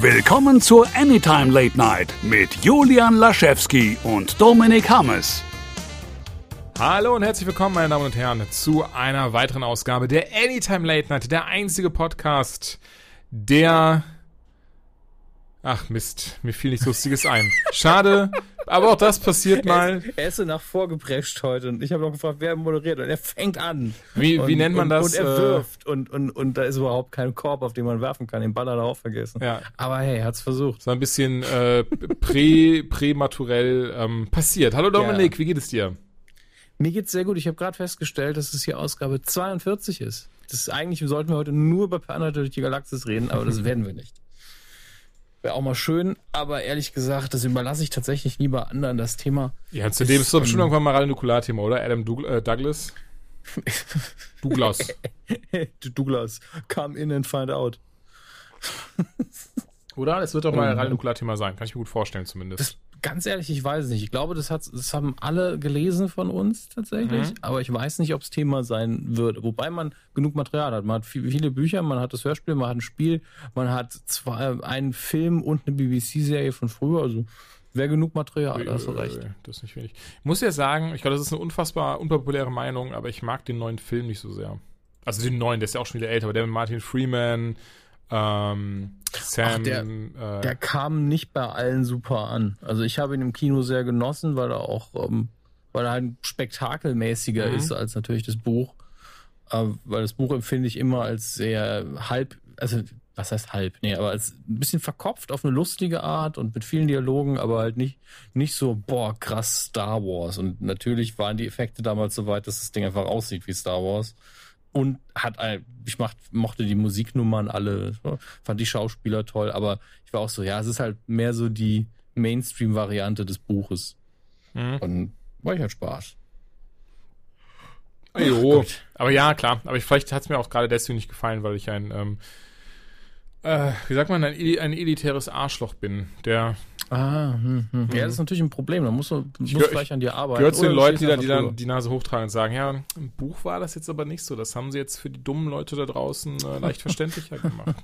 Willkommen zur Anytime Late Night mit Julian Laschewski und Dominik Hammes. Hallo und herzlich willkommen, meine Damen und Herren, zu einer weiteren Ausgabe der Anytime Late Night, der einzige Podcast, der Ach Mist, mir fiel nichts Lustiges ein. Schade, aber auch das passiert mal. Er ist so nach vorgeprescht heute und ich habe noch gefragt, wer moderiert und er fängt an. Wie, und, wie nennt man und, das? Und er wirft und, und, und da ist überhaupt kein Korb, auf den man werfen kann. Den Ball hat er auch vergessen. Ja. Aber hey, er hat's versucht. So ein bisschen äh, prä, prämaturell ähm, passiert. Hallo Dominik, ja. wie geht es dir? Mir geht's sehr gut. Ich habe gerade festgestellt, dass es hier Ausgabe 42 ist. Das ist eigentlich, sollten wir heute nur über Per durch die Galaxis reden, aber das werden wir nicht. Wäre auch mal schön, aber ehrlich gesagt, das überlasse ich tatsächlich lieber anderen, das Thema. Ja, zudem ist doch bestimmt ähm, irgendwann mal rein Nukularthema, oder? Adam Doug äh, Douglas? Douglas. Douglas. Come in and find out. oder? Es wird doch mal ein rein Nukularthema sein. Kann ich mir gut vorstellen, zumindest. Ganz ehrlich, ich weiß es nicht. Ich glaube, das, hat, das haben alle gelesen von uns tatsächlich, mhm. aber ich weiß nicht, ob es Thema sein wird. Wobei man genug Material hat. Man hat viele Bücher, man hat das Hörspiel, man hat ein Spiel, man hat zwei, einen Film und eine BBC-Serie von früher. Also wäre genug Material, da hast du recht. Das ist nicht wenig. Ich muss ja sagen, ich glaube, das ist eine unfassbar unpopuläre Meinung, aber ich mag den neuen Film nicht so sehr. Also den neuen, der ist ja auch schon wieder älter, aber der mit Martin Freeman, ähm, Sam. Ach, der, äh, der, kam nicht bei allen super an. Also ich habe ihn im Kino sehr genossen, weil er auch, ähm, weil er halt spektakelmäßiger mhm. ist als natürlich das Buch. Äh, weil das Buch empfinde ich immer als sehr halb, also was heißt halb? Nee, aber als ein bisschen verkopft auf eine lustige Art und mit vielen Dialogen, aber halt nicht, nicht so, boah, krass Star Wars. Und natürlich waren die Effekte damals so weit, dass das Ding einfach aussieht wie Star Wars und hat ich macht, mochte die Musiknummern alle, fand die Schauspieler toll, aber ich war auch so, ja, es ist halt mehr so die Mainstream-Variante des Buches. Mhm. Und war ich halt Spaß. Jo, aber ja, klar. Aber ich, vielleicht hat es mir auch gerade deswegen nicht gefallen, weil ich ein, ähm, äh, wie sagt man, ein, ein elitäres Arschloch bin, der Ah, hm, hm. ja, das ist natürlich ein Problem. Da musst du musst gehör, gleich an dir arbeiten. Gehört zu den Leuten, die dann, die dann die Nase hochtragen und sagen, ja, im Buch war das jetzt aber nicht so. Das haben sie jetzt für die dummen Leute da draußen äh, leicht verständlicher gemacht.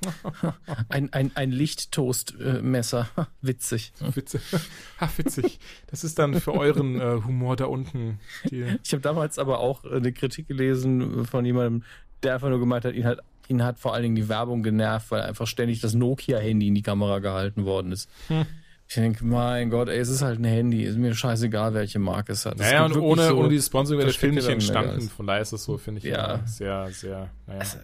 ein, ein, ein Lichttoastmesser. Äh, witzig. Witzig. Ha, witzig. Das ist dann für euren äh, Humor da unten. Die ich habe damals aber auch äh, eine Kritik gelesen von jemandem, der einfach nur gemeint hat, ihn hat ihn hat vor allen Dingen die Werbung genervt, weil einfach ständig das Nokia-Handy in die Kamera gehalten worden ist. Hm. Ich denke, mein Gott, ey, es ist halt ein Handy, ist mir scheißegal, welche Marke es hat. naja, und ohne, so, ohne dieses Sponsoring wäre der Film nicht entstanden. Von daher ist es so, finde ich, ja. sehr, sehr, naja. Es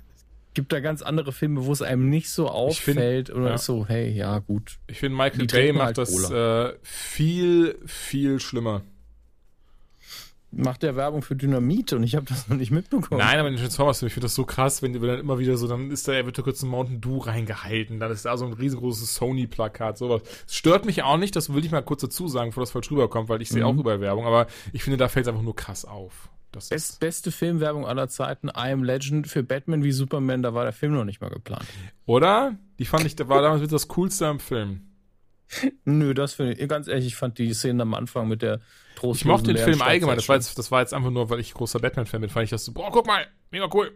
gibt da ganz andere Filme, wo es einem nicht so auffällt find, oder ja. so, hey, ja, gut. Ich finde, Michael Bay macht halt das äh, viel, viel schlimmer macht der Werbung für Dynamit und ich habe das noch nicht mitbekommen. Nein, aber in den Transformers, ich finde das so krass, wenn, wenn dann immer wieder so, dann ist da, er wird da kurz ein Mountain Dew reingehalten, dann ist da so ein riesengroßes Sony-Plakat, sowas. Das stört mich auch nicht, das will ich mal kurz dazu sagen, bevor das falsch rüberkommt, weil ich sehe mhm. auch überall Werbung, aber ich finde, da fällt es einfach nur krass auf. Das Best, beste Filmwerbung aller Zeiten, I Am Legend für Batman wie Superman, da war der Film noch nicht mal geplant. Oder? Die fand ich, da war damals das Coolste am Film. Nö, das finde ich, ganz ehrlich, ich fand die Szenen am Anfang mit der ich mochte den Film allgemein. Das war, jetzt, das war jetzt einfach nur, weil ich großer Batman-Fan bin, fand ich das so, boah, guck mal, mega cool.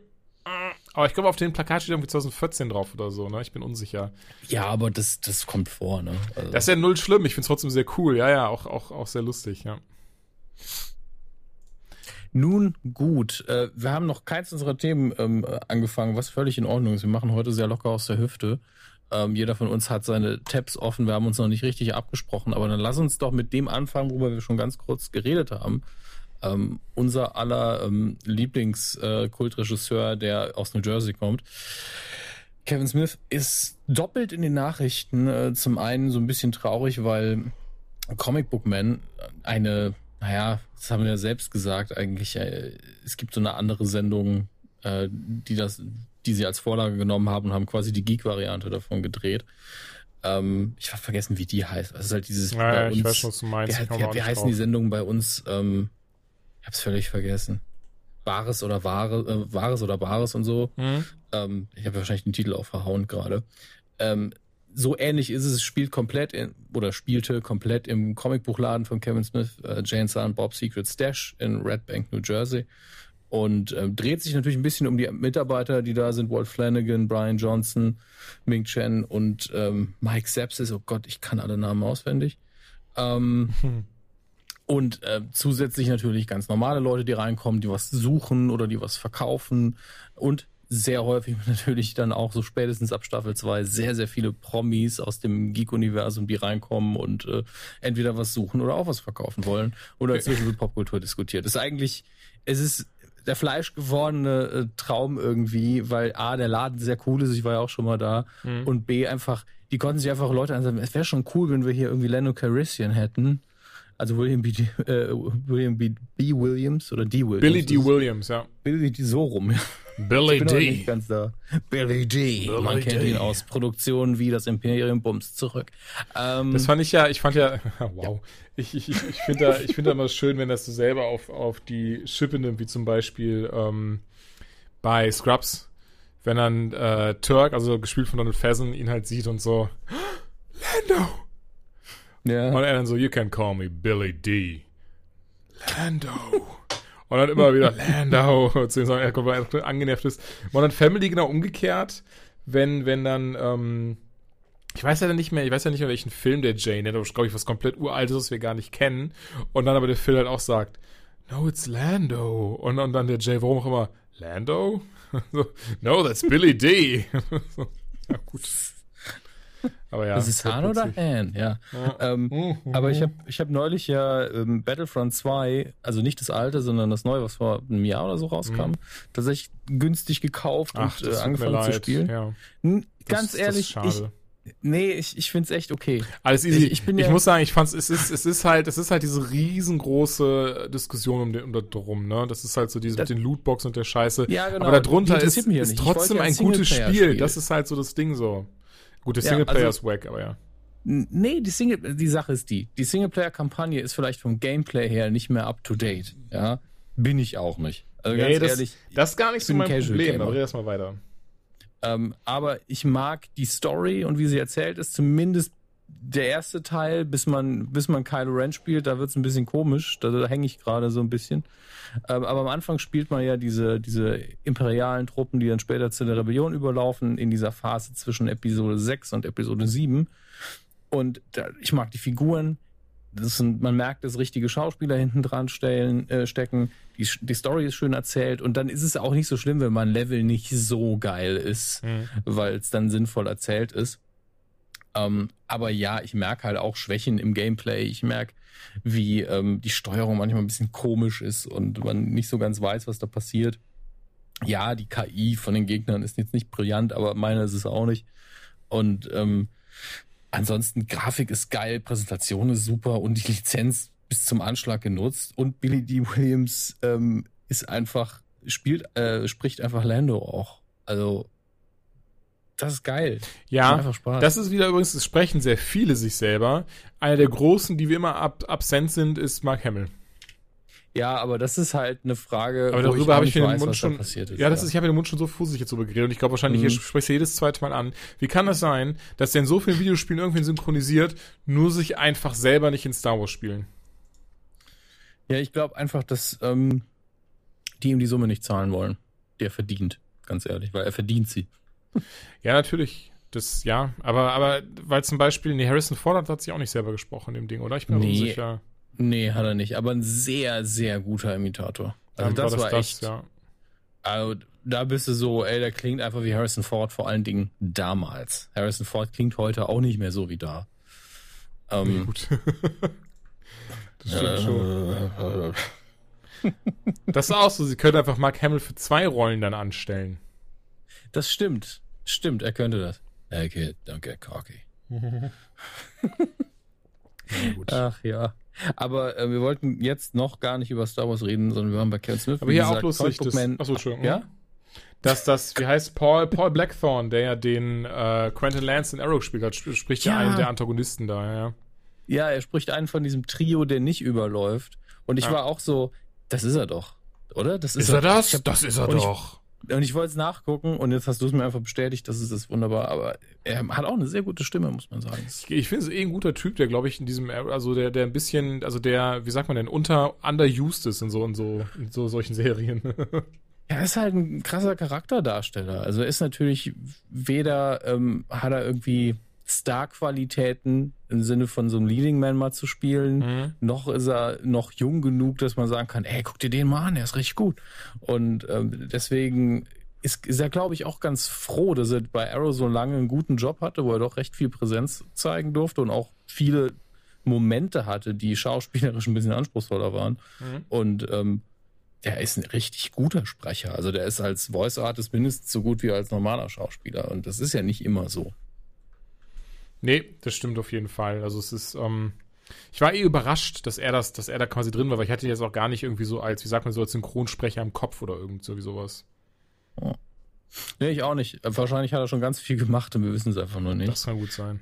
Aber ich glaube, auf dem Plakat steht irgendwie 2014 drauf oder so, ne? Ich bin unsicher. Ja, aber das, das kommt vor, ne? Also das ist ja null schlimm. Ich finde es trotzdem sehr cool. Ja, ja, auch, auch, auch sehr lustig, ja. Nun gut, äh, wir haben noch keins unserer Themen ähm, angefangen, was völlig in Ordnung ist. Wir machen heute sehr locker aus der Hüfte. Ähm, jeder von uns hat seine Tabs offen. Wir haben uns noch nicht richtig abgesprochen, aber dann lass uns doch mit dem anfangen, worüber wir schon ganz kurz geredet haben. Ähm, unser aller ähm, Lieblingskultregisseur, äh, der aus New Jersey kommt. Kevin Smith ist doppelt in den Nachrichten. Äh, zum einen so ein bisschen traurig, weil Comic Book Man eine, naja, das haben wir ja selbst gesagt, eigentlich, äh, es gibt so eine andere Sendung, äh, die das, die sie als Vorlage genommen haben und haben quasi die Geek-Variante davon gedreht. Ähm, ich habe vergessen, wie die heißt. Das ist halt dieses. Naja, uns, ich weiß was du meinst. Wie, wie, wie heißen die Sendungen bei uns? Ähm, ich hab's völlig vergessen. Wahres oder Wahre, äh, Wahres oder Wahres und so. Mhm. Ähm, ich habe wahrscheinlich den Titel auch verhauen gerade. Ähm, so ähnlich ist es, es spielt komplett in, oder spielte komplett im Comicbuchladen von Kevin Smith, äh, Jane Silent Bob Secret Stash in Red Bank, New Jersey. Und äh, dreht sich natürlich ein bisschen um die Mitarbeiter, die da sind. Walt Flanagan, Brian Johnson, Ming Chen und ähm, Mike Sepsis. Oh Gott, ich kann alle Namen auswendig. Ähm, Und äh, zusätzlich natürlich ganz normale Leute, die reinkommen, die was suchen oder die was verkaufen. Und sehr häufig natürlich dann auch so spätestens ab Staffel 2 sehr, sehr viele Promis aus dem Geek-Universum, die reinkommen und äh, entweder was suchen oder auch was verkaufen wollen. Oder inzwischen wird Popkultur diskutiert. Das ist eigentlich, es ist der fleischgewordene äh, Traum irgendwie, weil A, der Laden sehr cool ist, ich war ja auch schon mal da, Mhm. und B, einfach, die konnten sich einfach Leute ansagen, es wäre schon cool, wenn wir hier irgendwie Lando Calrissian hätten. Also William B. Äh, William B. B. Williams oder D. Williams. Billy D. Williams, ja. Billy D. so rum. Billy Ich bin aber nicht ganz da. Billy D. Billy Man kennt D. ihn aus Produktionen wie das Imperium Bums zurück. Ähm, Das fand ich ja, ich fand ja, wow. Ich, ich, ich, ich finde da, ich finde da immer schön, wenn das so selber auf, auf die Schippe nimmt, wie zum Beispiel ähm, bei Scrubs, wenn dann äh, Turk, also gespielt von Donald Faison, ihn halt sieht und so, Lando! ja. Und er dann so, you can call me Billy D. Lando. Und dann immer wieder Lando. Zu ihm sagen, er kommt angenervt ist. Und dann Family genau umgekehrt, wenn, wenn dann, ähm, ich weiß ja dann nicht mehr, ich weiß ja nicht mehr, welchen Film der Jay nennt, aber glaube ich, was komplett uraltes, was wir gar nicht kennen. Und dann aber der Phil halt auch sagt, no, it's Lando. Und, und dann der Jay, warum auch immer, Lando? so, no, that's Billy D. so, ja, gut. Aber ja. das ist Han oder Han, ja. Ähm, Mhm. aber ich habe ich hab neulich ja ähm, Battlefront 2, also nicht das alte, sondern das neue, was vor einem Jahr oder so rauskam, tatsächlich günstig gekauft Mhm. Ach, und das äh, angefangen zu spielen. Ja, N- das- Ganz das ehrlich, ist ich, nee, ich, ich finde es echt okay. Alles easy. Ich- Ich, ich bin ja- muss sagen, ich fand's, es ist, es ist halt, es ist halt diese riesengroße Diskussion um den, um drum, ne? Das ist halt so diese Das- mit den Lootboxen und der Scheiße. Ja, genau. Aber darunter ist, ja ist. Ich wollte trotzdem ja ein ein gutes Spiel. Singleplayer-Spiel. Das ist halt so das Ding so. Gut, der Ja, Singleplayer also- ist wack, aber ja. Nee, die Single, die Sache ist die. Die Singleplayer-Kampagne ist vielleicht vom Gameplay her nicht mehr up to date. Ja, bin ich auch nicht. Also Nee, ganz das, ehrlich. das ist gar nicht so mein Casual Problem. Gamer. Aber erst mal weiter. Ähm, aber ich mag die Story und wie sie erzählt ist, zumindest der erste Teil, bis man, bis man Kylo Ren spielt, da wird's ein bisschen komisch. Da, da hänge ich gerade so ein bisschen. Ähm, aber am Anfang spielt man ja diese, diese imperialen Truppen, die dann später zu der Rebellion überlaufen, in dieser Phase zwischen Episode 6 und Episode 7. Und da, ich mag die Figuren. Das sind, man merkt, dass richtige Schauspieler hinten dran stellen, äh, stecken. Die, die Story ist schön erzählt. Und dann ist es auch nicht so schlimm, wenn man Level nicht so geil ist, Mhm. weil es dann sinnvoll erzählt ist. Ähm, aber ja, ich merke halt auch Schwächen im Gameplay. Ich merke, wie ähm, die Steuerung manchmal ein bisschen komisch ist und man nicht so ganz weiß, was da passiert. Ja, die KI von den Gegnern ist jetzt nicht brillant, aber meine ist es auch nicht. Und ähm, ansonsten Grafik ist geil, Präsentation ist super und die Lizenz bis zum Anschlag genutzt. Und Billy D. Williams ähm, ist einfach, spielt, äh, spricht einfach Lando auch. Also, das ist geil. Ja, einfach Spaß. das ist wieder übrigens, es sprechen sehr viele sich selber. Einer der großen, die wie immer ab, absent sind, ist Mark Hamill. Ja, aber das ist halt eine Frage, Aber darüber habe ich nicht mir den weiß, Mund da schon. passiert ist. ja, das ist, ich habe mir den Mund schon so fusselig jetzt so geredet und ich glaube wahrscheinlich, Mhm. ich spreche jedes zweite Mal an. Wie kann das sein, dass der in so vielen Videospielen irgendwen synchronisiert, nur sich einfach selber nicht in Star Wars spielen? Ja, ich glaube einfach, dass ähm, die ihm die Summe nicht zahlen wollen, die er verdient, ganz ehrlich, weil er verdient sie. Ja, natürlich. Das, ja, aber, aber, weil zum Beispiel, nee, Harrison Ford hat, sich auch nicht selber gesprochen in dem Ding, oder? Ich bin mir Nee. unsicher. Nee, hat er nicht, aber ein sehr, sehr guter Imitator. Also Ähm, das war, echt, ja. also da bist du so, ey, der klingt einfach wie Harrison Ford, vor allen Dingen damals. Harrison Ford klingt heute auch nicht mehr so wie da. Nee, Ähm, gut. das stimmt schon. äh, Das ist auch so, sie können einfach Mark Hamill für zwei Rollen dann anstellen. Das stimmt. Stimmt, er könnte das. Hey kid, don't get cocky. Ach ja. Aber äh, wir wollten jetzt noch gar nicht über Star Wars reden, sondern wir waren bei Kevin Smith. Aber hier auch lustig, das, achso, Entschuldigung. Ja? Dass das, wie heißt Paul, Paul Blackthorne, der ja den äh, Quentin Lance in Arrow gespielt hat, sp spricht ja. Einen der Antagonisten da, ja, ja. Er spricht einen von diesem Trio, der nicht überläuft. Und ich Ja. war auch so, das ist er doch, oder? Das Ist er er das? Hab, das ist er doch. Und ich wollte es nachgucken und jetzt hast du es mir einfach bestätigt, das ist das wunderbar. Aber er hat auch eine sehr gute Stimme, muss man sagen. Ich, ich finde es eh ein guter Typ, der glaube ich in diesem, also der, der ein bisschen, also der, wie sagt man denn, unter underused ist in so in so in so solchen Serien. Ja, er ist halt ein krasser Charakterdarsteller. Also er ist natürlich weder ähm, hat er irgendwie Star-Qualitäten im Sinne von so einem Leading Man mal zu spielen, mhm. noch ist er noch jung genug, dass man sagen kann, ey, guck dir den mal an, der ist richtig gut. Und ähm, deswegen ist, ist er, glaube ich, auch ganz froh, dass er bei Arrow so lange einen guten Job hatte, wo er doch recht viel Präsenz zeigen durfte und auch viele Momente hatte, die schauspielerisch ein bisschen anspruchsvoller waren. Mhm. Und ähm, der ist ein richtig guter Sprecher. Also der ist als Voice Artist mindestens so gut wie als normaler Schauspieler. Und das ist ja nicht immer so. Nee, das stimmt auf jeden Fall. Also es ist, ähm, ich war eh überrascht, dass er das, dass er da quasi drin war, weil ich hatte ihn jetzt auch gar nicht irgendwie so als, wie sagt man so, als Synchronsprecher im Kopf oder irgend so wie sowas. Oh. Nee, ich auch nicht. Wahrscheinlich hat er schon ganz viel gemacht und wir wissen es einfach nur nicht. Das kann gut sein.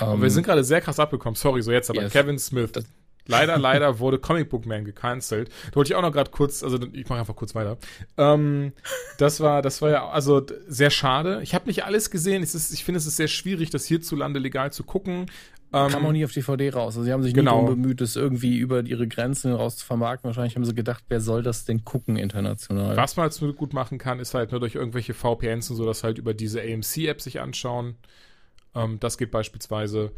Um, aber wir sind gerade sehr krass abgekommen. Sorry, so jetzt, aber yes. Kevin Smith. Das, Leider, leider wurde Comic Book Man gecancelt. Da wollte ich auch noch gerade kurz, also ich mache einfach kurz weiter. Ähm, das war, das war ja also sehr schade. Ich habe nicht alles gesehen. Es ist, ich finde, es ist sehr schwierig, das hierzulande legal zu gucken. Ähm, Kam auch nie auf DVD raus. Also sie haben sich genau. nie darum bemüht, es irgendwie über ihre Grenzen raus zu vermarkten. Wahrscheinlich haben sie gedacht, wer soll das denn gucken international? Was man jetzt gut machen kann, ist halt nur durch irgendwelche VPNs und so, das halt über diese AMC-App sich anschauen. Ähm, das geht beispielsweise.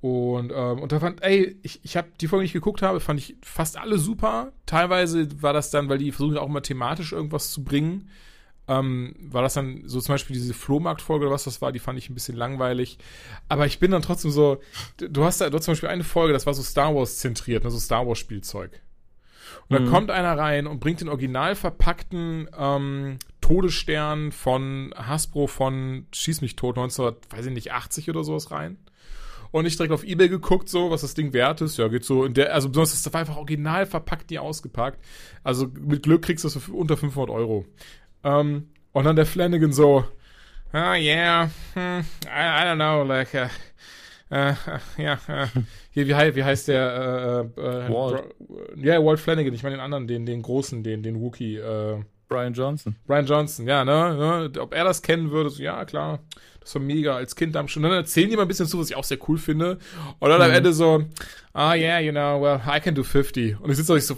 Und, ähm, und da fand, ey, ich, ich habe die Folge, die ich geguckt habe, fand ich fast alle super. Teilweise war das dann, weil die versuchen auch mal thematisch irgendwas zu bringen. Ähm, war das dann so zum Beispiel diese Flohmarktfolge oder was das war, die fand ich ein bisschen langweilig. Aber ich bin dann trotzdem so, du hast da, du hast zum Beispiel eine Folge, das war so Star Wars zentriert, ne, so Star Wars Spielzeug. Und mhm. da kommt einer rein und bringt den original verpackten ähm, Todesstern von Hasbro von Schieß mich tot 1980 oder sowas rein. Und ich direkt auf Ebay geguckt, so, was das Ding wert ist. Ja, geht so in der, also besonders, das war einfach original verpackt, nie ausgepackt. Also mit Glück kriegst du das für unter 500 Euro. Ähm, und dann der Flanagan so, ah, oh, yeah, hm, I, I, don't know, like, uh, äh, äh, ja, äh, hier, wie, wie heißt der? Äh, äh, Walt. Ja, yeah, Walt Flanagan. Ich meine den anderen, den, den großen, den, den Wookie. Äh, Brian Johnson. Brian Johnson, ja, ne, ne? Ob er das kennen würde, so, ja, klar. War mega als Kind am schon. Dann erzählen die mal ein bisschen zu, was ich auch sehr cool finde. Und dann mhm. am Ende so, ah, oh, yeah, you know, well, I can do 50. Und ich sitze euch so,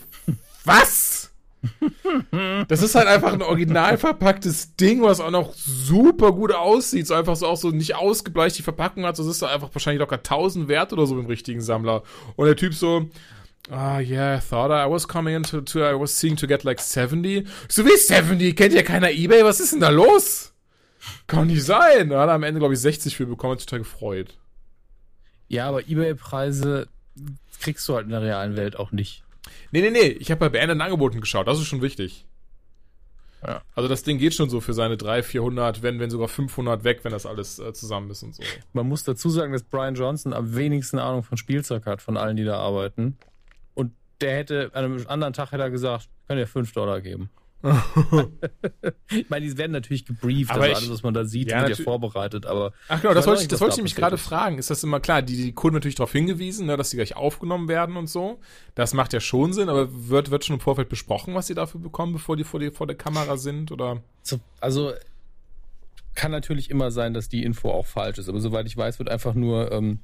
was? das ist halt einfach ein original verpacktes Ding, was auch noch super gut aussieht. So einfach so auch so nicht ausgebleicht die Verpackung hat. So ist da einfach wahrscheinlich locker 1000 wert oder so im richtigen Sammler. Und der Typ so, Ah, oh, yeah, I thought I was coming into, to, I was seeing to get like 70. So wie 70? Kennt ja keiner Ebay? Was ist denn da los? Kann nicht sein. Da hat er am Ende, glaube ich, 60 für bekommen, hat sich total gefreut. Ja, aber Ebay-Preise kriegst du halt in der realen Welt auch nicht. Nee, nee, nee. Ich habe bei beendeten Angeboten geschaut. Das ist schon wichtig. Ja. Also das Ding geht schon so für seine 300, 400, wenn, wenn sogar 500 weg, wenn das alles äh, zusammen ist und so. Man muss dazu sagen, dass Brian Johnson am wenigsten Ahnung von Spielzeug hat, von allen, die da arbeiten. Und der hätte, an einem anderen Tag hätte er gesagt, kann dir 5 Dollar geben. ich meine, die werden natürlich gebrieft, aber also alles, was man da sieht, ja, wird ja vorbereitet, aber. Ach genau, das wollte ich, das wollte ich nämlich gerade fragen. Ist das immer klar? Die, die Kunden natürlich darauf hingewiesen, ne, dass sie gleich aufgenommen werden und so. Das macht ja schon Sinn, aber wird, wird schon im Vorfeld besprochen, was sie dafür bekommen, bevor die vor, die, vor der Kamera sind, oder? So, also, kann natürlich immer sein, dass die Info auch falsch ist, aber soweit ich weiß, wird einfach nur, ähm,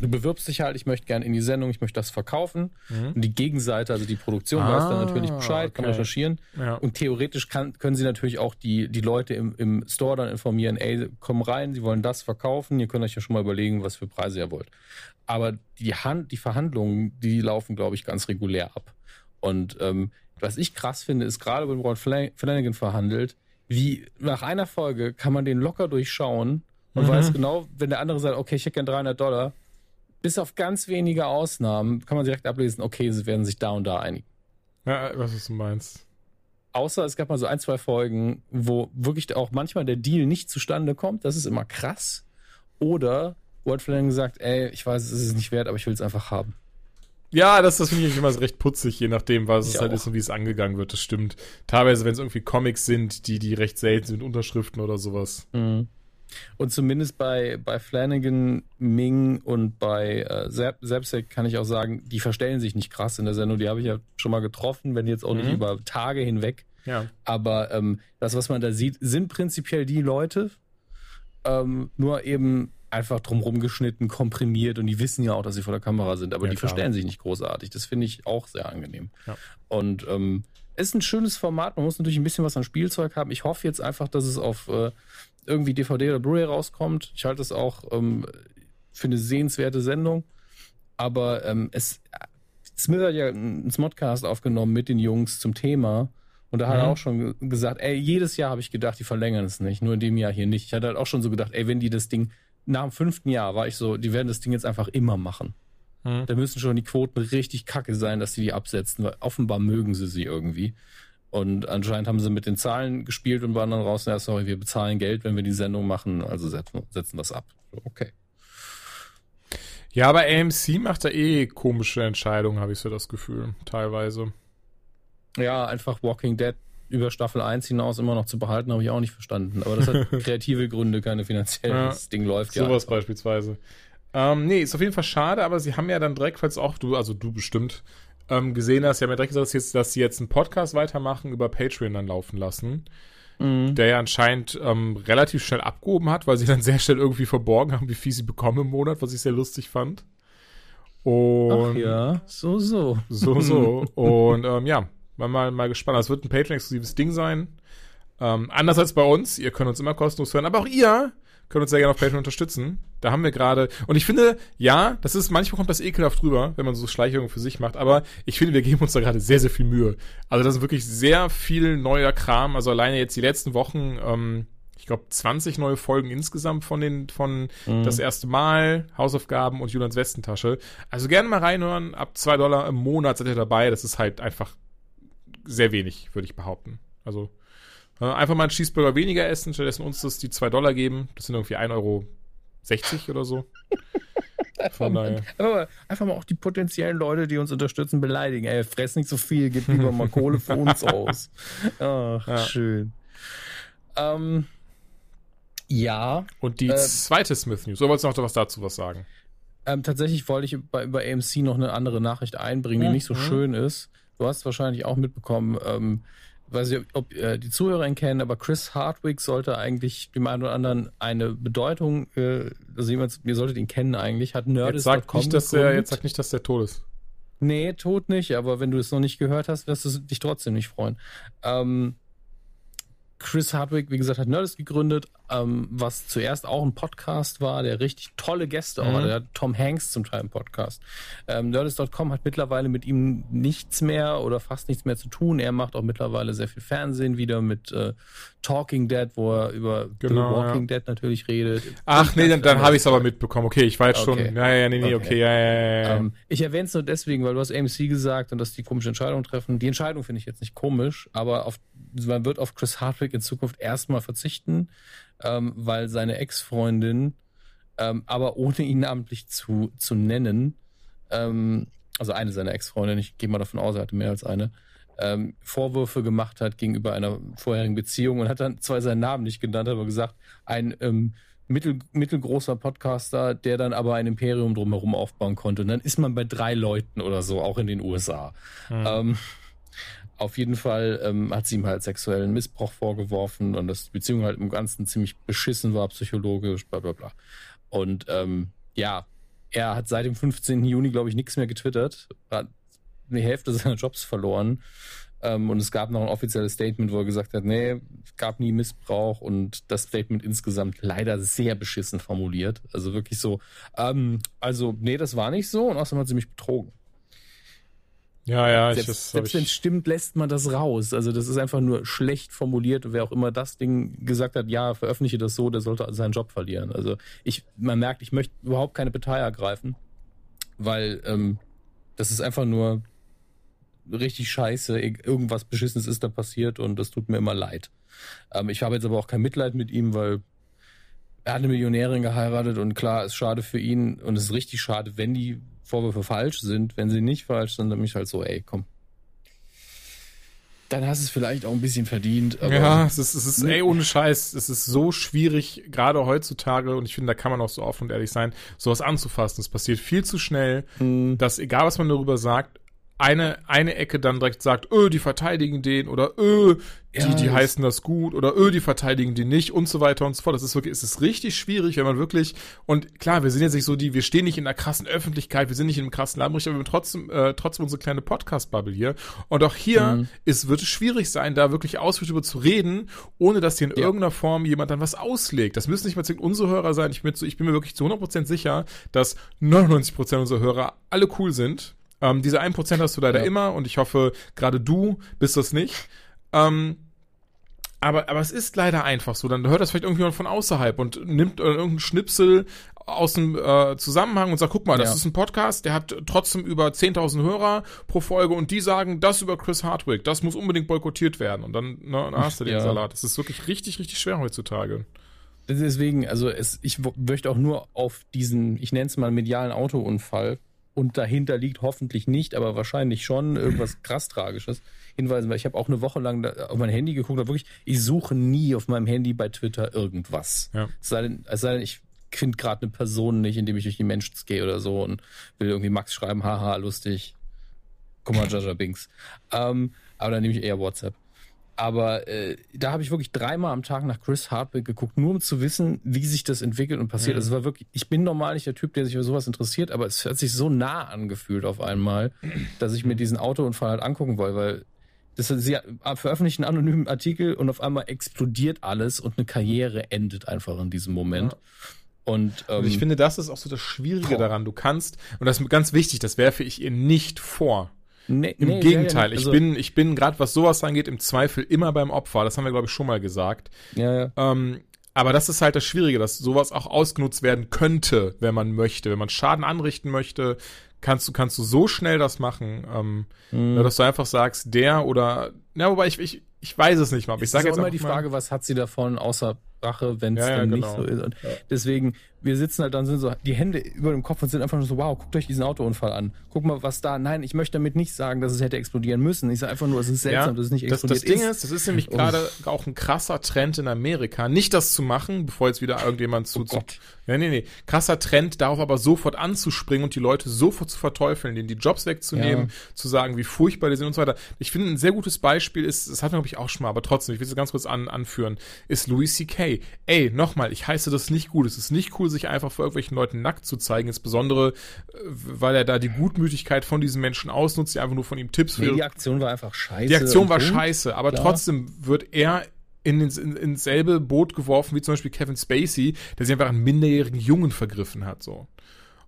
du bewirbst dich halt, ich möchte gerne in die Sendung, ich möchte das verkaufen. Mhm. Und die Gegenseite, also die Produktion, ah, weiß dann natürlich Bescheid, okay. kann recherchieren. Ja. Und theoretisch kann, können sie natürlich auch die, die Leute im, im Store dann informieren, ey, komm rein, sie wollen das verkaufen, ihr könnt euch ja schon mal überlegen, was für Preise ihr wollt. Aber die, Hand, die Verhandlungen, die laufen, glaube ich, ganz regulär ab. Und ähm, was ich krass finde, ist gerade, wenn Ron Flanagan verhandelt, wie nach einer Folge kann man den locker durchschauen und mhm. weiß genau, wenn der andere sagt, okay, ich hätte gern 300 Dollar, bis auf ganz wenige Ausnahmen kann man direkt ablesen, okay, sie werden sich da und da einigen. Ja, was du meinst. Außer es gab mal so ein, zwei Folgen, wo wirklich auch manchmal der Deal nicht zustande kommt. Das ist immer krass. Oder Walt Flanagan gesagt, ey, ich weiß, es ist nicht wert, aber ich will es einfach haben. Ja, das, das finde ich immer so recht putzig, je nachdem, was ich es halt auch. ist und wie es angegangen wird. Das stimmt. Teilweise, wenn es irgendwie Comics sind, die, die recht selten sind, Unterschriften oder sowas. Mhm. Und zumindest bei, bei Flanagan, Ming und bei äh, Zapsek kann ich auch sagen, die verstellen sich nicht krass in der Sendung. Die habe ich ja schon mal getroffen, wenn jetzt auch mhm. nicht über Tage hinweg. Ja. Aber ähm, das, was man da sieht, sind prinzipiell die Leute, ähm, nur eben einfach drumherum geschnitten, komprimiert und die wissen ja auch, dass sie vor der Kamera sind, aber Ja, die klar. verstellen sich nicht großartig. Das finde ich auch sehr angenehm. Ja. Und ähm, ist ein schönes Format. Man muss natürlich ein bisschen was an Spielzeug haben. Ich hoffe jetzt einfach, dass es auf äh, irgendwie DVD oder Blu-ray rauskommt. Ich halte es auch ähm, für eine sehenswerte Sendung. Aber ähm, es, Smith hat ja einen Smodcast aufgenommen mit den Jungs zum Thema. Und da hat er Mhm. auch schon ge- gesagt, ey, jedes Jahr habe ich gedacht, die verlängern es nicht. Nur in dem Jahr hier nicht. Ich hatte halt auch schon so gedacht, ey, wenn die das Ding, nach dem fünften Jahr war ich so, die werden das Ding jetzt einfach immer machen. Mhm. Da müssen schon die Quoten richtig kacke sein, dass sie die absetzen, weil offenbar mögen sie sie irgendwie. Und anscheinend haben sie mit den Zahlen gespielt und waren dann raus, ja, sorry, wir bezahlen Geld, wenn wir die Sendung machen, also setzen, setzen wir es ab. Okay. Ja, aber AMC macht da eh komische Entscheidungen, habe ich so das Gefühl, teilweise. Ja, einfach Walking Dead über Staffel 1 hinaus immer noch zu behalten, habe ich auch nicht verstanden. Aber das hat kreative Gründe, keine finanziellen. Ja, das Ding läuft ja. Sowas beispielsweise. Ähm, nee, ist auf jeden Fall schade, aber sie haben ja dann direkt, falls auch du, also du bestimmt, ähm, gesehen hast, ja direkt gesagt, dass, jetzt, dass sie jetzt einen Podcast weitermachen, über Patreon dann laufen lassen, Mhm. der ja anscheinend ähm, relativ schnell abgehoben hat, weil sie dann sehr schnell irgendwie verborgen haben, wie viel sie bekommen im Monat, was ich sehr lustig fand. Und Ach ja, so, so. so, so. Und ähm, ja, mal, mal, mal gespannt. Es wird ein Patreon-exklusives Ding sein. Ähm, anders als bei uns. Ihr könnt uns immer kostenlos hören. Aber auch ihr könnt uns sehr gerne auf Patreon unterstützen. Da haben wir gerade. Und ich finde, ja, das ist, manchmal kommt das ekelhaft rüber, wenn man so Schleichungen für sich macht. Aber ich finde, wir geben uns da gerade sehr, sehr viel Mühe. Also das ist wirklich sehr viel neuer Kram. Also alleine jetzt die letzten Wochen, ähm, ich glaube, 20 neue Folgen insgesamt von den, von Mhm. das erste Mal, Hausaufgaben und Julians Westentasche. Also gerne mal reinhören. Ab zwei Dollar im Monat seid ihr dabei. Das ist halt einfach sehr wenig, würde ich behaupten. Also einfach mal einen Cheeseburger weniger essen, stattdessen uns das die zwei Dollar geben. Das sind irgendwie 1,60 Euro oder so. Von daher. Einfach mal, einfach mal auch die potenziellen Leute, die uns unterstützen, beleidigen. Ey, fress nicht so viel, gib lieber mal Kohle für uns aus. Ach, Ja. schön. Ähm, ja, Und die Äh, zweite Smith News. Oder wolltest du noch was dazu was sagen? ähm, tatsächlich wollte ich bei, über AMC noch eine andere Nachricht einbringen, die Mhm. nicht so schön ist. Du hast es wahrscheinlich auch mitbekommen, ähm, weiß ich, ob äh, die Zuhörer ihn kennen, aber Chris Hardwick sollte eigentlich dem einen oder anderen eine Bedeutung, äh, also jemand, ihr solltet ihn kennen eigentlich, hat Jetzt Nerdist.com sag nicht, dass der, gegründet. jetzt sag nicht, dass der tot ist. Nee, tot nicht, aber wenn du es noch nicht gehört hast, wirst du dich trotzdem nicht freuen. Ähm, Chris Hardwick, wie gesagt, hat Nerdist gegründet, ähm, was zuerst auch ein Podcast war, der richtig tolle Gäste auch Mhm. hatte. Der hat Tom Hanks zum Teil im Podcast. Ähm, Nerdist.com hat mittlerweile mit ihm nichts mehr oder fast nichts mehr zu tun. Er macht auch mittlerweile sehr viel Fernsehen wieder mit äh, Talking Dead, wo er über Genau, The Walking Dead natürlich redet. Ach nee, dann, dann habe ich es aber mitbekommen. Okay, ich war jetzt Okay. schon. Ja, ja, nee, nee, okay, Okay. ja, ja, ja. ja. Ähm, ich erwähne es nur deswegen, weil du hast AMC gesagt und dass die komische Entscheidungen treffen. Die Entscheidung finde ich jetzt nicht komisch, aber auf, man wird auf Chris Hardwick in Zukunft erstmal verzichten, ähm, weil seine Ex-Freundin, ähm, aber ohne ihn namentlich zu, zu nennen, ähm, also eine seiner Ex-Freundinnen, ich gehe mal davon aus, er hatte mehr als eine, ähm, Vorwürfe gemacht hat gegenüber einer vorherigen Beziehung und hat dann zwar seinen Namen nicht genannt, aber gesagt, ein ähm, mittel, mittelgroßer Podcaster, der dann aber ein Imperium drumherum aufbauen konnte. Und dann ist man bei drei Leuten oder so, auch in den USA. Hm. Ähm, auf jeden Fall ähm, hat sie ihm halt sexuellen Missbrauch vorgeworfen und dass die Beziehung halt im Ganzen ziemlich beschissen war, psychologisch, bla bla bla. Und ähm, ja, er hat seit dem 15. Juni, glaube ich, nichts mehr getwittert, hat die Hälfte seiner Jobs verloren. Ähm, und es gab noch ein offizielles Statement, wo er gesagt hat, nee, es gab nie Missbrauch und das Statement insgesamt leider sehr beschissen formuliert. Also wirklich so, ähm, also nee, das war nicht so und außerdem hat sie mich betrogen. Ja, ja, ich, Selbst, das hab selbst wenn es ich, stimmt, lässt man das raus. Also das ist einfach nur schlecht formuliert. Und wer auch immer das Ding gesagt hat, ja, veröffentliche das so, der sollte seinen Job verlieren. Also ich, man merkt, ich möchte überhaupt keine Partei ergreifen, weil ähm, das ist einfach nur richtig scheiße. Ir- Irgendwas Beschissenes ist da passiert und das tut mir immer leid. Ähm, ich habe jetzt aber auch kein Mitleid mit ihm, weil er hat eine Millionärin geheiratet und klar, ist schade für ihn und es ist richtig schade, wenn die Vorwürfe falsch sind. Wenn sie nicht falsch sind, dann bin ich halt so, ey, komm. Dann hast du es vielleicht auch ein bisschen verdient. Aber ja, es ist, es ist, ey, ohne Scheiß, es ist so schwierig, gerade heutzutage, und ich finde, da kann man auch so offen und ehrlich sein, sowas anzufassen. Es passiert viel zu schnell, Hm, dass egal, was man darüber sagt, eine, eine Ecke dann direkt sagt, öh, die verteidigen den oder öh, die, Ja, die das- heißen das gut oder öh, die verteidigen den nicht und so weiter und so fort. Das ist wirklich, es ist richtig schwierig, wenn man wirklich, und klar, wir sind jetzt nicht so die, wir stehen nicht in der krassen Öffentlichkeit, wir sind nicht in einem krassen Ladenbericht, aber wir haben trotzdem, äh, trotzdem unsere kleine Podcast-Bubble hier. Und auch hier Mhm. ist, wird es schwierig sein, da wirklich ausführlich über zu reden, ohne dass hier in Ja. irgendeiner Form jemand dann was auslegt. Das müssen nicht mal zwingend unsere Hörer sein. Ich bin, zu, ich bin mir wirklich zu 100% sicher, dass 99% unserer Hörer alle cool sind. Ähm, diese 1% hast du leider Ja. immer und ich hoffe, gerade du bist das nicht. Ähm, aber, aber es ist leider einfach so. Dann hört das vielleicht irgendjemand von außerhalb und nimmt äh, irgendeinen Schnipsel aus dem äh, Zusammenhang und sagt, guck mal, das Ja. ist ein Podcast, der hat trotzdem über 10.000 Hörer pro Folge und die sagen, das über Chris Hardwick, das muss unbedingt boykottiert werden. Und dann, ne, dann hast du den Ja. Salat. Das ist wirklich richtig, richtig schwer heutzutage. Deswegen, also es, ich möchte auch nur auf diesen, ich nenne es mal medialen Autounfall und dahinter liegt hoffentlich nicht, aber wahrscheinlich schon irgendwas krass Tragisches hinweisen, weil ich habe auch eine Woche lang auf mein Handy geguckt, aber wirklich, ich suche nie auf meinem Handy bei Twitter irgendwas. Ja. Es sei denn, es sei denn ich finde gerade eine Person nicht, indem ich durch die Menschen gehe oder so und will irgendwie Max schreiben, haha, lustig. Guck mal, Jaja Binks. Ähm, aber dann nehme ich eher WhatsApp. Aber äh, da habe ich wirklich dreimal am Tag nach Chris Hardwick geguckt, nur um zu wissen, wie sich das entwickelt und passiert. Mhm. Also es war wirklich, ich bin normal nicht der Typ, der sich für sowas interessiert, aber es hat sich so nah angefühlt auf einmal, dass ich mir diesen Autounfall halt angucken wollte, weil das sie veröffentlichen einen anonymen Artikel und auf einmal explodiert alles und eine Karriere endet einfach in diesem Moment. Und, ähm, Und ich finde, das ist auch so das Schwierige Boah. daran. Du kannst, und das ist ganz wichtig, das werfe ich ihr nicht vor. Nee, Im nee, Gegenteil, ja, ja, ich also- bin, ich bin gerade was sowas angeht, im Zweifel immer beim Opfer. Das haben wir, glaube ich, schon mal gesagt. Ja, ja. Ähm, aber das ist halt das Schwierige, dass sowas auch ausgenutzt werden könnte, wenn man möchte. Wenn man Schaden anrichten möchte, kannst du, kannst du so schnell das machen, ähm, Mhm. dass du einfach sagst, der oder, na, wobei ich, ich, ich weiß es nicht mal. Aber ich sage jetzt auch immer die Frage, was hat sie davon außer Rache, wenn es Ja, ja, dann genau. nicht so ist. Und deswegen, wir sitzen halt dann sind so die Hände über dem Kopf und sind einfach nur so, wow, guckt euch diesen Autounfall an. Guck mal, was da. Nein, ich möchte damit nicht sagen, dass es hätte explodieren müssen. Ich sage einfach nur, es ist seltsam, dass es nicht das, explodiert das Ding ist, das ist nämlich gerade auch ein krasser Trend in Amerika. Nicht das zu machen, bevor jetzt wieder irgendjemand zu, Oh zu Gott. Ja, nee, nee. Krasser Trend, darauf aber sofort anzuspringen und die Leute sofort zu verteufeln, denen die Jobs wegzunehmen, Ja. zu sagen, wie furchtbar die sind und so weiter. Ich finde, ein sehr gutes Beispiel ist, das hatten wir, glaube ich, auch schon mal, aber trotzdem, ich will es ganz kurz an, anführen, ist Louis C.K. Ey, nochmal, ich heiße das nicht gut. Es ist nicht cool, sich einfach vor irgendwelchen Leuten nackt zu zeigen, insbesondere, äh, weil er da die Gutmütigkeit von diesen Menschen ausnutzt, die einfach nur von ihm Tipps Nee, ihre die Aktion war einfach scheiße. die Aktion war scheiße, aber Klar. trotzdem wird er in, ins, in, ins selbe Boot geworfen wie zum Beispiel Kevin Spacey, der sich einfach an minderjährigen Jungen vergriffen hat, so.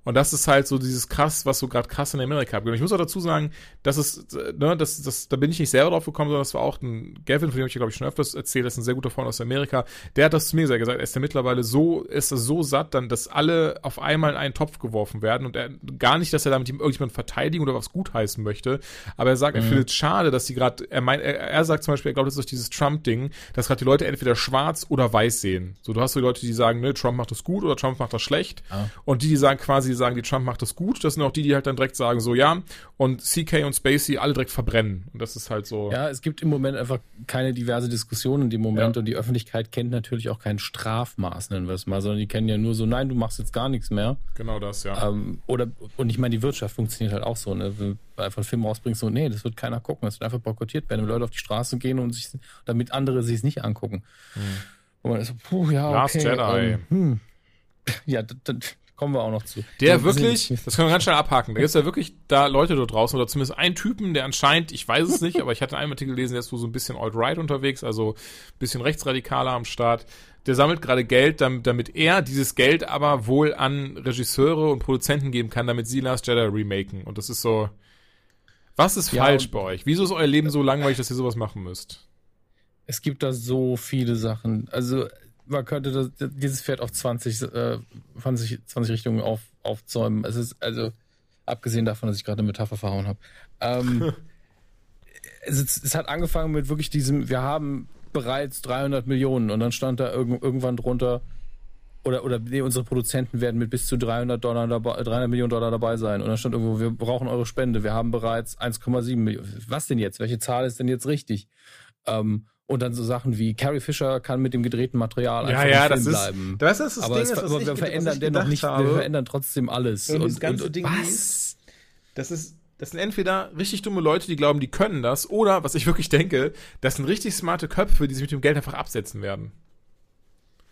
Und das ist halt so dieses krass, was so gerade krass in Amerika abgeht. Und Ich muss auch dazu sagen, dass es, äh, ne, das, das, da bin ich nicht selber drauf gekommen, sondern das war auch ein Gavin, von dem ich glaube ich schon öfters erzählt, das ist ein sehr guter Freund aus Amerika. Der hat das zu mir gesagt, er ist ja mittlerweile so, ist er so satt, dann, dass alle auf einmal in einen Topf geworfen werden und er, gar nicht, dass er damit irgendjemand verteidigen oder was gutheißen möchte, aber er sagt, er findet es schade, dass sie gerade, er meint, er, er sagt zum Beispiel, er glaubt, das ist durch dieses Trump-Ding, dass gerade die Leute entweder schwarz oder weiß sehen. So, du hast so die Leute, die sagen, ne, Trump macht das gut oder Trump macht das schlecht. Und die, die sagen quasi, die sagen, die Trump macht das gut, das sind auch die, die halt dann direkt sagen, so, ja, und CK und Spacey alle direkt verbrennen. Und das ist halt so. Ja, es gibt im Moment einfach keine diverse Diskussion in dem Moment Ja. und die Öffentlichkeit kennt natürlich auch kein Strafmaß, nennen wir es mal, sondern die kennen ja nur so, nein, du machst jetzt gar nichts mehr. Genau das, ja. Ähm, oder, und ich meine, die Wirtschaft funktioniert halt auch so, ne? Wenn du einfach einen Film rausbringst, so, nee, das wird keiner gucken, das wird einfach boykottiert werden, wenn Leute auf die Straße gehen und sich, damit andere sich es nicht angucken. Und man ist so, puh, ja, Hm. Last okay. Jedi. Ähm, hm. Ja, da, da kommen wir auch noch zu. Der So, wirklich, das können wir ganz schnell abhaken. Da gibt es ja wirklich da Leute dort draußen oder zumindest einen Typen, der anscheinend, ich weiß es nicht, aber ich hatte einen Artikel gelesen, der ist so ein bisschen alt-right unterwegs, also ein bisschen rechtsradikaler am Start. Der sammelt gerade Geld, damit, damit er dieses Geld aber wohl an Regisseure und Produzenten geben kann, damit sie Last Jedi remaken. Und das ist so, was ist Ja, falsch bei euch? Wieso ist euer Leben so langweilig, dass ihr sowas machen müsst? Es gibt da so viele Sachen. Also man könnte das, dieses Pferd auf 20, äh, 20, 20 Richtungen auf, aufzäumen. Es ist also, abgesehen davon, dass ich gerade eine Metapher verhauen habe. Ähm, es, es hat angefangen mit wirklich diesem, wir haben bereits 300 Millionen und dann stand da irgend, irgendwann drunter, oder, oder nee, unsere Produzenten werden mit bis zu 300, Dollar dabei, 300 Millionen Dollar dabei sein. Und dann stand irgendwo, wir brauchen eure Spende, wir haben bereits 1,7 Millionen. Was denn jetzt? Welche Zahl ist denn jetzt richtig? Ähm, und dann so Sachen wie Carrie Fisher kann mit dem gedrehten Material einfach im Film bleiben. das ist das aber, es, aber wir verändern dennoch nicht, wir verändern trotzdem alles. Und, Und, dieses ganze und, Ding was? ist, das ist, das sind entweder richtig dumme Leute, die glauben, die können das, oder, was ich wirklich denke, das sind richtig smarte Köpfe, die sich mit dem Geld einfach absetzen werden.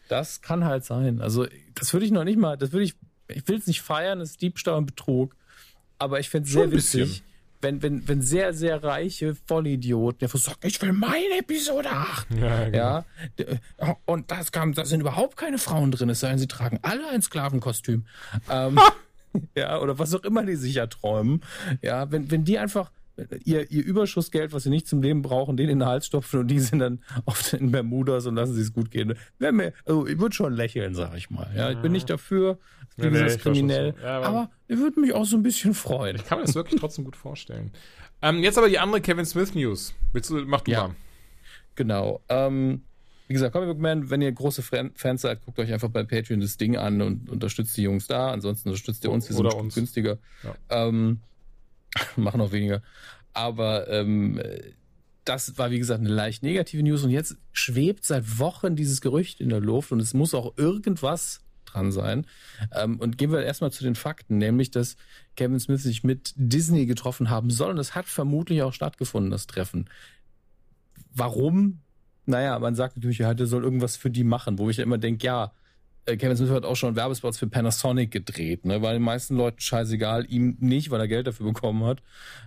Das kann halt sein. Also, das würde ich noch nicht mal, das würde ich, ich will es nicht feiern, das ist Diebstahl und Betrug. Aber ich fände es sehr witzig, wenn, wenn, wenn sehr, sehr reiche Vollidioten der sagen, ich will meine Episode 8. Ja, genau. ja, und das kam, da sind überhaupt keine Frauen drin, es sei denn, sie tragen alle ein Sklavenkostüm. ähm, ja, oder was auch immer die sich erträumen. Ja, wenn, wenn die einfach ihr, ihr Überschussgeld, was sie nicht zum Leben brauchen, den in den Hals stopfen und die sind dann auf den Bermudas und lassen sie es gut gehen. Wär mir, also ich würde schon lächeln, sag ich mal. Ja, ich bin nicht dafür, wie nee, nee, kriminell, so. ja, aber, aber ich würde mich auch so ein bisschen freuen. Ich kann mir das wirklich trotzdem gut vorstellen. Ähm, jetzt aber die andere Kevin Smith News. Willst du, mach du ja, mal. Genau. Ähm, wie gesagt, Comic Book Man, wenn ihr große Fans seid, guckt euch einfach bei Patreon das Ding an und unterstützt die Jungs da. Ansonsten unterstützt ihr uns, wir sind uns. günstiger. Ja. Ähm, machen auch weniger. Aber ähm, das war, wie gesagt, eine leicht negative News. Und jetzt schwebt seit Wochen dieses Gerücht in der Luft und es muss auch irgendwas dran sein. Ähm, und gehen wir erstmal zu den Fakten, nämlich, dass Kevin Smith sich mit Disney getroffen haben soll. Und das hat vermutlich auch stattgefunden, das Treffen. Warum? Naja, man sagt natürlich, er soll irgendwas für die machen, wo ich ja immer denke, ja, Kevin Smith hat auch schon Werbespots für Panasonic gedreht, ne? War den meisten Leuten scheißegal, ihm nicht, weil er Geld dafür bekommen hat.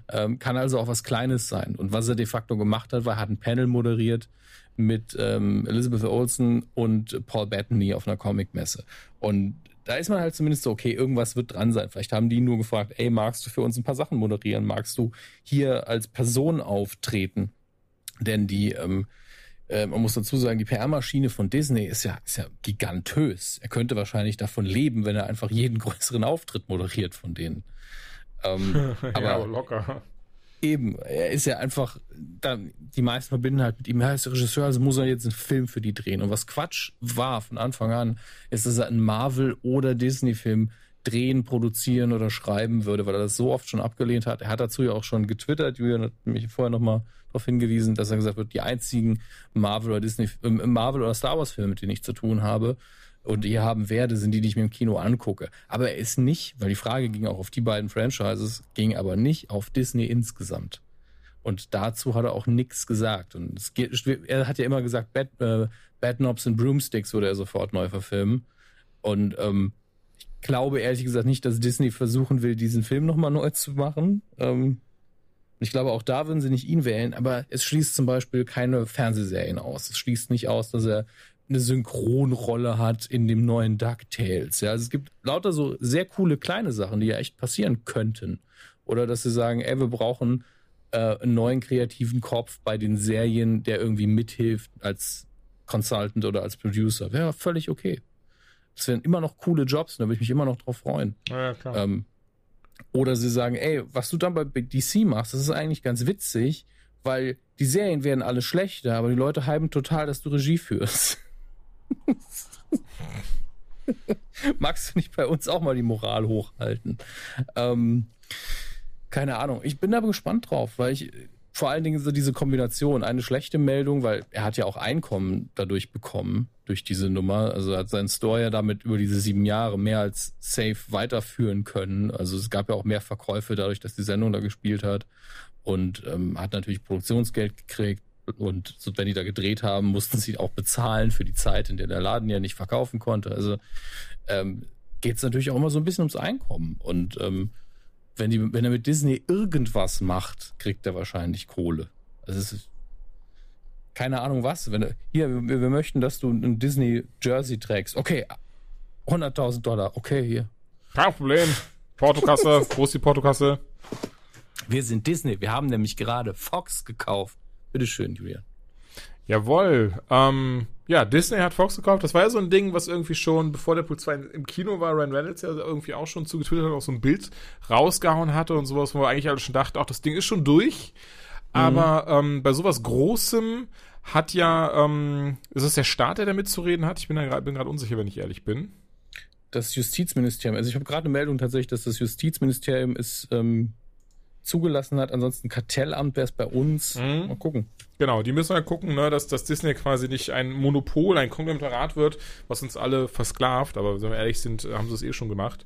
Ähm, kann also auch was Kleines sein. Und was er de facto gemacht hat, war, er hat ein Panel moderiert mit ähm, Elizabeth Olsen und Paul Bettany auf einer Comicmesse. Und da ist man halt zumindest so, okay, irgendwas wird dran sein. Vielleicht haben die nur gefragt, ey, magst du für uns ein paar Sachen moderieren? Magst du hier als Person auftreten? Denn die ähm, äh, man muss dazu sagen, die PR-Maschine von Disney ist ja, ist ja gigantös. Er könnte wahrscheinlich davon leben, wenn er einfach jeden größeren Auftritt moderiert von denen. Ähm, aber ja, locker. Eben, er ist ja einfach, da, die meisten verbinden halt mit ihm, er ist Regisseur, also muss er jetzt einen Film für die drehen. Und was Quatsch war von Anfang an, ist, dass er einen Marvel- oder Disney-Film drehen, produzieren oder schreiben würde, weil er das so oft schon abgelehnt hat. Er hat dazu ja auch schon getwittert, Julian hat mich vorher nochmal darauf hingewiesen, dass er gesagt wird, die einzigen Marvel oder Disney, äh, Marvel oder Star Wars Filme, mit denen ich zu tun habe und die haben werde, sind die, die ich mir im Kino angucke. Aber er ist nicht, weil die Frage ging auch auf die beiden Franchises, ging aber nicht auf Disney insgesamt. Und dazu hat er auch nichts gesagt. Und es geht, er hat ja immer gesagt, Bad, äh, Bad Knobs and Broomsticks würde er sofort neu verfilmen. Und ähm, glaube ehrlich gesagt nicht, dass Disney versuchen will, diesen Film nochmal neu zu machen. Ähm, ich glaube, auch da würden sie nicht ihn wählen, aber es schließt zum Beispiel keine Fernsehserien aus. Es schließt nicht aus, dass er eine Synchronrolle hat in dem neuen DuckTales. Ja, also es gibt lauter so sehr coole kleine Sachen, die ja echt passieren könnten. Oder dass sie sagen, ey, wir brauchen äh, einen neuen kreativen Kopf bei den Serien, der irgendwie mithilft als Consultant oder als Producer. Wäre völlig okay. Das wären immer noch coole Jobs, da würde ich mich immer noch drauf freuen. Ja. Ähm, oder sie sagen, ey, was du dann bei DC machst, das ist eigentlich ganz witzig, weil die Serien werden alle schlechter, aber die Leute hypen total, dass du Regie führst. Magst du nicht bei uns auch mal die Moral hochhalten? Ähm, keine Ahnung. Ich bin aber gespannt drauf, weil ich vor allen Dingen so diese Kombination, eine schlechte Meldung, weil er hat ja auch Einkommen dadurch bekommen, durch diese Nummer. Also hat seinen Store ja damit über diese sieben Jahre mehr als safe weiterführen können. Also es gab ja auch mehr Verkäufe dadurch, dass die Sendung da gespielt hat. Und ähm, hat natürlich Produktionsgeld gekriegt. Und so, wenn die da gedreht haben, mussten sie auch bezahlen für die Zeit, in der der Laden ja nicht verkaufen konnte. Also ähm, geht es natürlich auch immer so ein bisschen ums Einkommen. Und ähm, wenn, die, wenn er mit Disney irgendwas macht, kriegt er wahrscheinlich Kohle. Also es ist keine Ahnung was. Wenn, hier, wir, wir möchten, dass du ein Disney-Jersey trägst. Okay, 100.000 Dollar. Okay, hier. Kein Problem. Portokasse, wo ist die Portokasse? Wir sind Disney. Wir haben nämlich gerade Fox gekauft. Bitteschön, Julian. Jawohl. Ähm, ja, Disney hat Fox gekauft. Das war ja so ein Ding, was irgendwie schon, bevor der Pool 2 im Kino war, Ryan Reynolds ja irgendwie auch schon zugetwittert hat, auch so ein Bild rausgehauen hatte und sowas, wo wir eigentlich alle schon dachten, auch das Ding ist schon durch. Aber mhm. ähm, bei sowas Großem hat ja, ähm, ist es der Staat, der da mitzureden hat? Ich bin gerade unsicher, wenn ich ehrlich bin. Das Justizministerium, also ich habe gerade eine Meldung tatsächlich, dass das Justizministerium es ähm, zugelassen hat. Ansonsten Kartellamt wäre es bei uns. Mhm. Mal gucken. Genau, die müssen halt gucken, ne, dass, dass Disney quasi nicht ein Monopol, ein Konglomerat wird, was uns alle versklavt. Aber wenn wir ehrlich sind, haben sie es eh schon gemacht.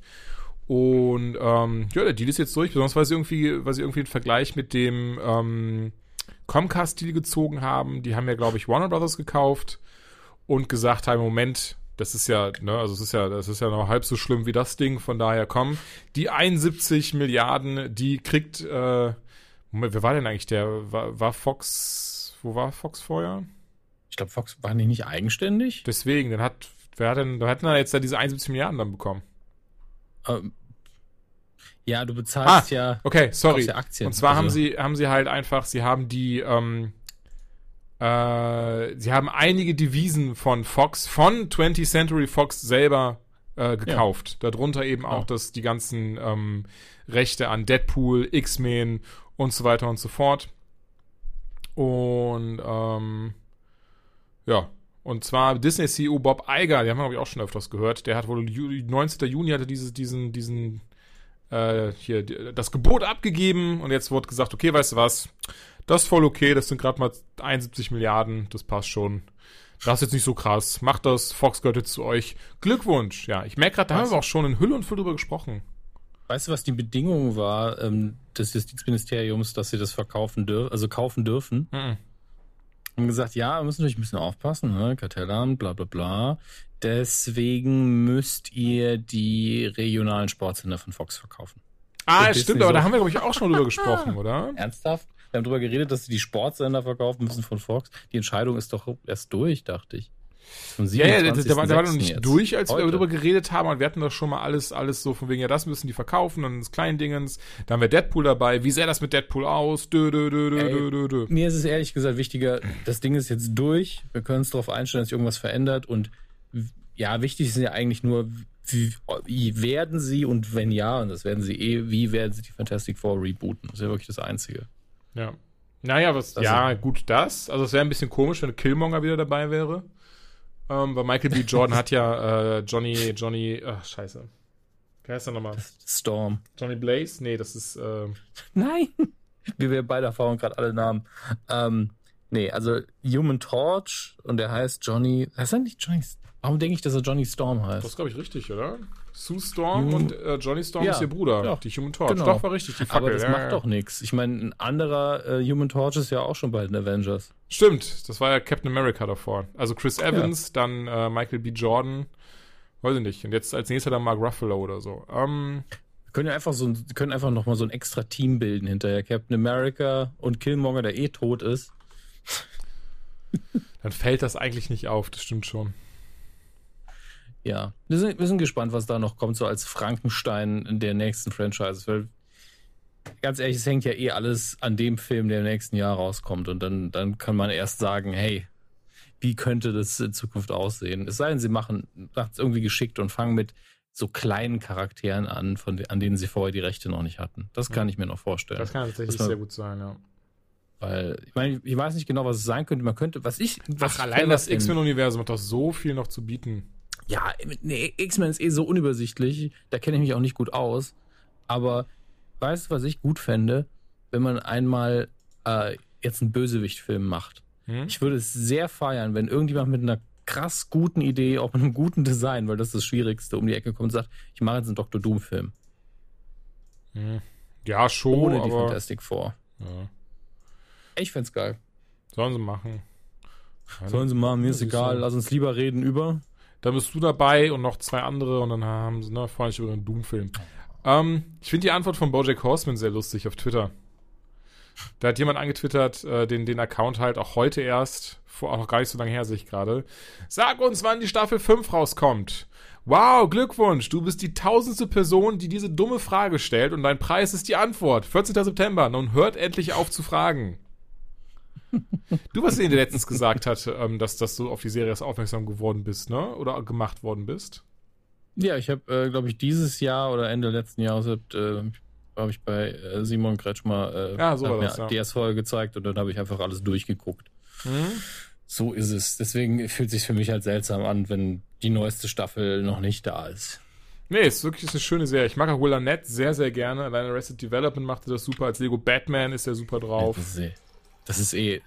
Und ähm, ja, der Deal ist jetzt durch, besonders weil sie irgendwie, weil sie irgendwie einen Vergleich mit dem ähm, Comcast-Deal gezogen haben. Die haben ja, glaube ich, Warner Brothers gekauft und gesagt haben, Moment, das ist ja, ne, also es ist ja, das ist ja noch halb so schlimm wie das Ding, von daher komm, die 71 Milliarden, die kriegt, äh, Moment, wer war denn eigentlich der, war, war Fox, wo war Fox vorher? Ich glaube, Fox war die nicht eigenständig. Deswegen, dann hat, wer hat denn, wer hat denn da jetzt da diese 71 Milliarden dann bekommen? Ähm, ja, du bezahlst ja. Okay, sorry. ja Aktien. Und zwar haben Also- sie, haben sie halt einfach, sie haben die, ähm, äh, sie haben einige Devisen von Fox, von 20th Century Fox selber äh, gekauft. Darunter eben auch Ja. das, die ganzen ähm, Rechte an Deadpool, X-Men und so weiter und so fort. Und ähm, ja, und zwar Disney CEO Bob Iger, die haben wir glaube ich auch schon öfters gehört, der hat wohl Ju 19. Juni hatte dieses, diesen, diesen äh, hier das Gebot abgegeben und jetzt wurde gesagt, okay, weißt du was, das ist voll okay, das sind gerade mal 71 Milliarden, das passt schon. Das ist jetzt nicht so krass. Macht das, Fox gehört jetzt zu euch. Glückwunsch. Ja, ich merke gerade, da haben wir auch schon in Hülle und Fülle drüber gesprochen. Weißt du, was die Bedingung war ähm, des Justizministeriums, dass sie das verkaufen dürfen, also kaufen dürfen? Mhm. Haben gesagt, ja, wir müssen natürlich ein bisschen aufpassen, ne? Kartellamt, bla bla bla. Deswegen müsst ihr die regionalen Sportsender von Fox verkaufen. Ah, stimmt, aber da haben wir, glaube ich, auch schon drüber gesprochen, oder? Ernsthaft? Wir haben darüber geredet, dass sie die Sportsender verkaufen müssen von Fox. Die Entscheidung ist doch erst durch, dachte ich. Ja, ja, der, war, der war noch 27.06. nicht durch, als wir Heute. darüber geredet haben. Und wir hatten doch schon mal alles, alles so von wegen, ja, das müssen die verkaufen, dann das Kleindingens. Da haben wir Deadpool dabei. Wie sähe das mit Deadpool aus? Dö, dö, dö, dö, Ey. dö, dö. Mir ist es ehrlich gesagt wichtiger, das Ding ist jetzt durch. Wir können uns darauf einstellen, dass sich irgendwas verändert. Und ja, wichtig ist ja eigentlich nur, wie, wie werden sie und wenn ja, und das werden sie eh, wie werden sie die Fantastic Four rebooten? Das ist ja wirklich das Einzige. Ja. Naja, was, Also- ja, gut, das. Also, es wäre ein bisschen komisch, wenn Killmonger wieder dabei wäre. Ähm, weil Michael B. Jordan hat ja äh, Johnny, Johnny, ach, scheiße. Wie heißt er nochmal? Storm. Johnny Blaze? Nee, das ist, äh, Nein! Wie wir beide erfahren gerade alle Namen. Ähm, nee, also Human Torch und der heißt Johnny. Heißt er nicht Johnny? Warum denke ich, dass er Johnny Storm heißt? das ist, glaube ich, richtig, oder? Sue Storm Ju- und äh, Johnny Storm Ja, ist ihr Bruder, ja, die Human Torch. genau. Doch, war richtig, die Fackel. Aber das ja, macht doch nichts. Ich meine, ein anderer äh, Human Torch ist ja auch schon bei den Avengers. Stimmt, das war ja Captain America davor. Also Chris Evans, dann äh, Michael B. Jordan, weiß ich nicht. Und jetzt als nächster dann Mark Ruffalo oder so. Ähm, Wir können ja einfach so ein, können einfach noch mal so ein extra Team bilden hinterher. Captain America und Killmonger, der eh tot ist. dann fällt das eigentlich nicht auf, das stimmt schon. Ja, wir sind, wir sind gespannt, was da noch kommt, so als Frankenstein der nächsten Franchises. Weil, ganz ehrlich, es hängt ja eh alles an dem Film, der im nächsten Jahr rauskommt. Und dann, dann kann man erst sagen, hey, wie könnte das in Zukunft aussehen? Es sei denn, sie machen es irgendwie geschickt und fangen mit so kleinen Charakteren an, von, an denen sie vorher die Rechte noch nicht hatten. Das kann ich mir noch vorstellen. Das kann tatsächlich war- sehr gut sein, ja. Weil, ich meine, ich weiß nicht genau, was es sein könnte. Man könnte, was ich. Was Ach, allein das X-Men-Universum hat doch so viel noch zu bieten. Ja, nee, X-Men ist eh so unübersichtlich. Da kenne ich mich auch nicht gut aus. Aber weißt du, was ich gut fände? Wenn man einmal äh, jetzt einen Bösewicht-Film macht. Hm? Ich würde es sehr feiern, wenn irgendjemand mit einer krass guten Idee, auch mit einem guten Design, weil das ist das Schwierigste, um die Ecke kommt und sagt, ich mache jetzt einen Dr. Doom-Film. Hm. Ja, schon, ohne die aber Fantastic Four. ja. Ich find's geil. sollen sie machen. Sollen sie machen, mir ist egal. Lass uns lieber reden über. Da bist du dabei und noch zwei andere und dann haben sie, ne, freuen sich über den Doom-Film. Ähm, ich finde die Antwort von Bojack Horseman sehr lustig auf Twitter. Da hat jemand angetwittert, äh, den, den Account halt auch heute erst, vor, auch noch gar nicht so lange her, sehe ich gerade. Sag uns, wann die Staffel 5 rauskommt. Wow, Glückwunsch, du bist die tausendste Person, die diese dumme Frage stellt und dein Preis ist die Antwort. 14. September, nun hört endlich auf zu fragen. Du, was dir letztens gesagt hat, ähm, dass, dass du auf die Serie aufmerksam geworden bist, ne? Oder gemacht worden bist. Ja, ich habe, äh, glaube ich, dieses Jahr oder Ende letzten Jahres äh, habe ich bei äh, Simon Kretschmer äh, Ja, so war mir das, ja. die erste Folge gezeigt und dann habe ich einfach alles durchgeguckt. Hm? So ist es. Deswegen fühlt sich für mich halt seltsam an, wenn die neueste Staffel noch nicht da ist. Nee, ist wirklich eine schöne Serie. Ich mag auch Will Arnett sehr, sehr gerne. Alleine Arrested Development machte das super. Als Lego Batman ist er super drauf. Eh, das ist eh,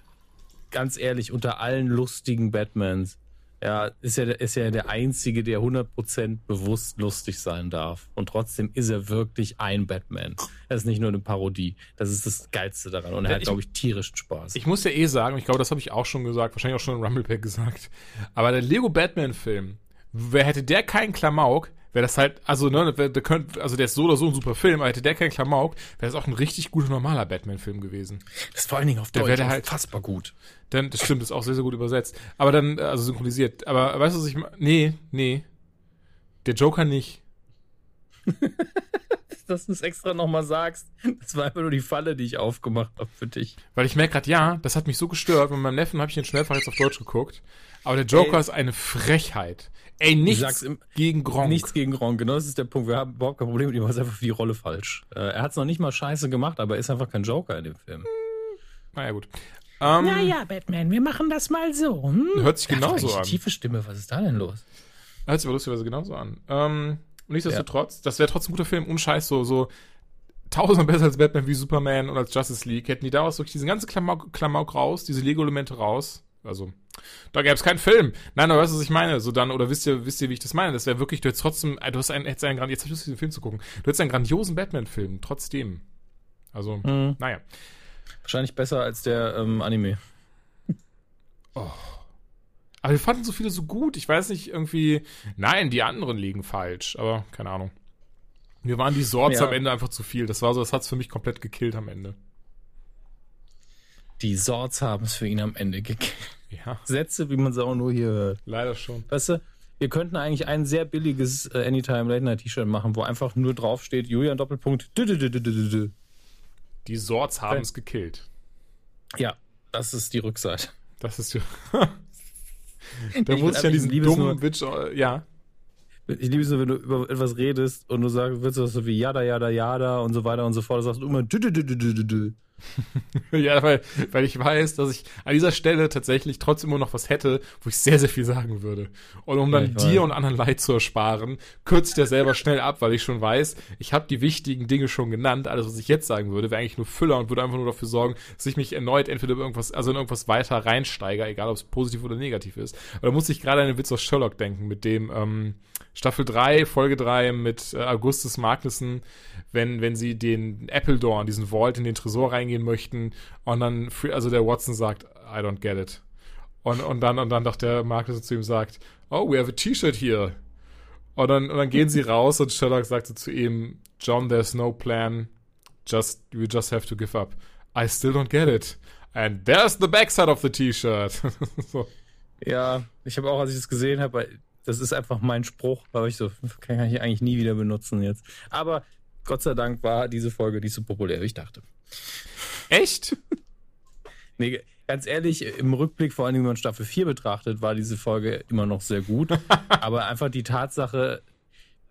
ganz ehrlich, unter allen lustigen Batmans Ja, ist ja, ist ja der Einzige, der 100% bewusst lustig sein darf. Und trotzdem ist er wirklich ein Batman. Er ist nicht nur eine Parodie. Das ist das Geilste daran. Und er Ja, hat, glaube ich, tierischen Spaß. Ich muss ja eh sagen, ich glaube, das habe ich auch schon gesagt, wahrscheinlich auch schon in Rumblepack gesagt, aber der Lego Batman-Film, wer hätte der keinen Klamauk, wäre das halt, also, ne, der, der könnt, also der ist so oder so ein super Film, aber hätte der keinen Klamauk, wäre das auch ein richtig guter, normaler Batman-Film gewesen. das ist vor allen Dingen auf Der Deutsch wäre halt- unfassbar gut. Dann, das stimmt, ist auch sehr, sehr gut übersetzt. Aber dann, also synchronisiert. Aber weißt du, was ich meine? Nee, nee. Der Joker nicht. Dass du es extra nochmal sagst. Das war einfach nur die Falle, die ich aufgemacht habe für dich. Weil ich merke gerade, ja, das hat mich so gestört. Mit meinem Neffen habe ich den Schnellfach jetzt auf Deutsch geguckt. Aber der Joker Ey. ist eine Frechheit. Ey, nichts im- gegen Gronk. Nichts gegen Ron, genau das ist der Punkt. Wir haben überhaupt kein Problem mit ihm, er ist einfach für die Rolle falsch. Äh, er hat es noch nicht mal scheiße gemacht, aber er ist einfach kein Joker in dem Film. Naja, gut. Ähm, Naja, Batman, wir machen das mal so. Hm? Hört sich genauso eigentlich an. tiefe Stimme, was ist da denn los? Hört sich aber lustigerweise genauso an. Ähm, nichtsdestotrotz, das wäre trotzdem ein guter Film. Unscheiß, so, so tausendmal besser als Batman wie Superman und als Justice League. Hätten die daraus wirklich diesen ganzen Klamauk, Klamauk raus, diese Lego-Elemente raus. Also, da gäbe es keinen Film. Nein, aber weißt du, was ich meine? So dann, oder wisst ihr, wisst ihr, wie ich das meine? Das wäre wirklich, du hättest trotzdem, äh, du hast einen, hättest einen, jetzt ich Lust, diesen Film zu gucken. Du hättest einen grandiosen Batman-Film, trotzdem. Also, Mhm. naja. Wahrscheinlich besser als der ähm, Anime. Aber wir fanden so viele so gut. Ich weiß nicht, irgendwie, nein, die anderen liegen falsch, aber keine Ahnung. Mir waren die Sorts Ja. am Ende einfach zu viel. Das war so, das hat's für mich komplett gekillt am Ende. Die Swords haben es für ihn am Ende gekillt. Ja, Sätze, wie man sie auch nur hier hört. leider schon. Weißt du, wir könnten eigentlich ein sehr billiges äh, Anytime Late Night T-Shirt machen, wo einfach nur draufsteht, Julian Doppelpunkt. dü- dü- dü-. Die Sorts haben es gekillt. Ja, das ist die Rückseite. Das ist ja. da Ich muss ich an diesen liebe es dummen äh, ja. Ich liebe es nur, wenn du über etwas redest und du sagst, willst du was so wie Yada, Yada, Yada und so weiter und so fort. Du sagst immer dü- dü- dü- dü- dü- dü. Ja, weil, weil ich weiß, dass ich an dieser Stelle tatsächlich trotzdem immer noch was hätte, wo ich sehr, sehr viel sagen würde. Und um Ja, dann dir weiß. und anderen Leid zu ersparen, kürzt der selber schnell ab, weil ich schon weiß, ich habe die wichtigen Dinge schon genannt. Alles, was ich jetzt sagen würde, wäre eigentlich nur Füller und würde einfach nur dafür sorgen, dass ich mich erneut entweder irgendwas, also in irgendwas weiter reinsteige, egal ob es positiv oder negativ ist. Aber da muss ich gerade an den Witz aus Sherlock denken, mit dem ähm, Staffel 3, Folge 3 mit äh, Augustus Magnussen, wenn, wenn sie den Appledore, diesen Vault in den Tresor reingehen möchten und dann, also der Watson sagt, I don't get it. Und, und dann, und dann doch der Magnussen zu ihm sagt, oh, we have a T-Shirt here. Und dann, und dann gehen sie raus und Sherlock sagt so zu ihm, John, there's no plan. Just, you just have to give up. I still don't get it. And there's the backside of the T-Shirt. so. Ja, ich habe auch, als ich das gesehen habe, das ist einfach mein Spruch, aber ich so, kann ich eigentlich nie wieder benutzen jetzt. Aber Gott sei Dank war diese Folge nicht so populär, wie ich dachte. Echt? Nee, ganz ehrlich, im Rückblick, vor allem wenn man Staffel 4 betrachtet, war diese Folge immer noch sehr gut. aber einfach die Tatsache,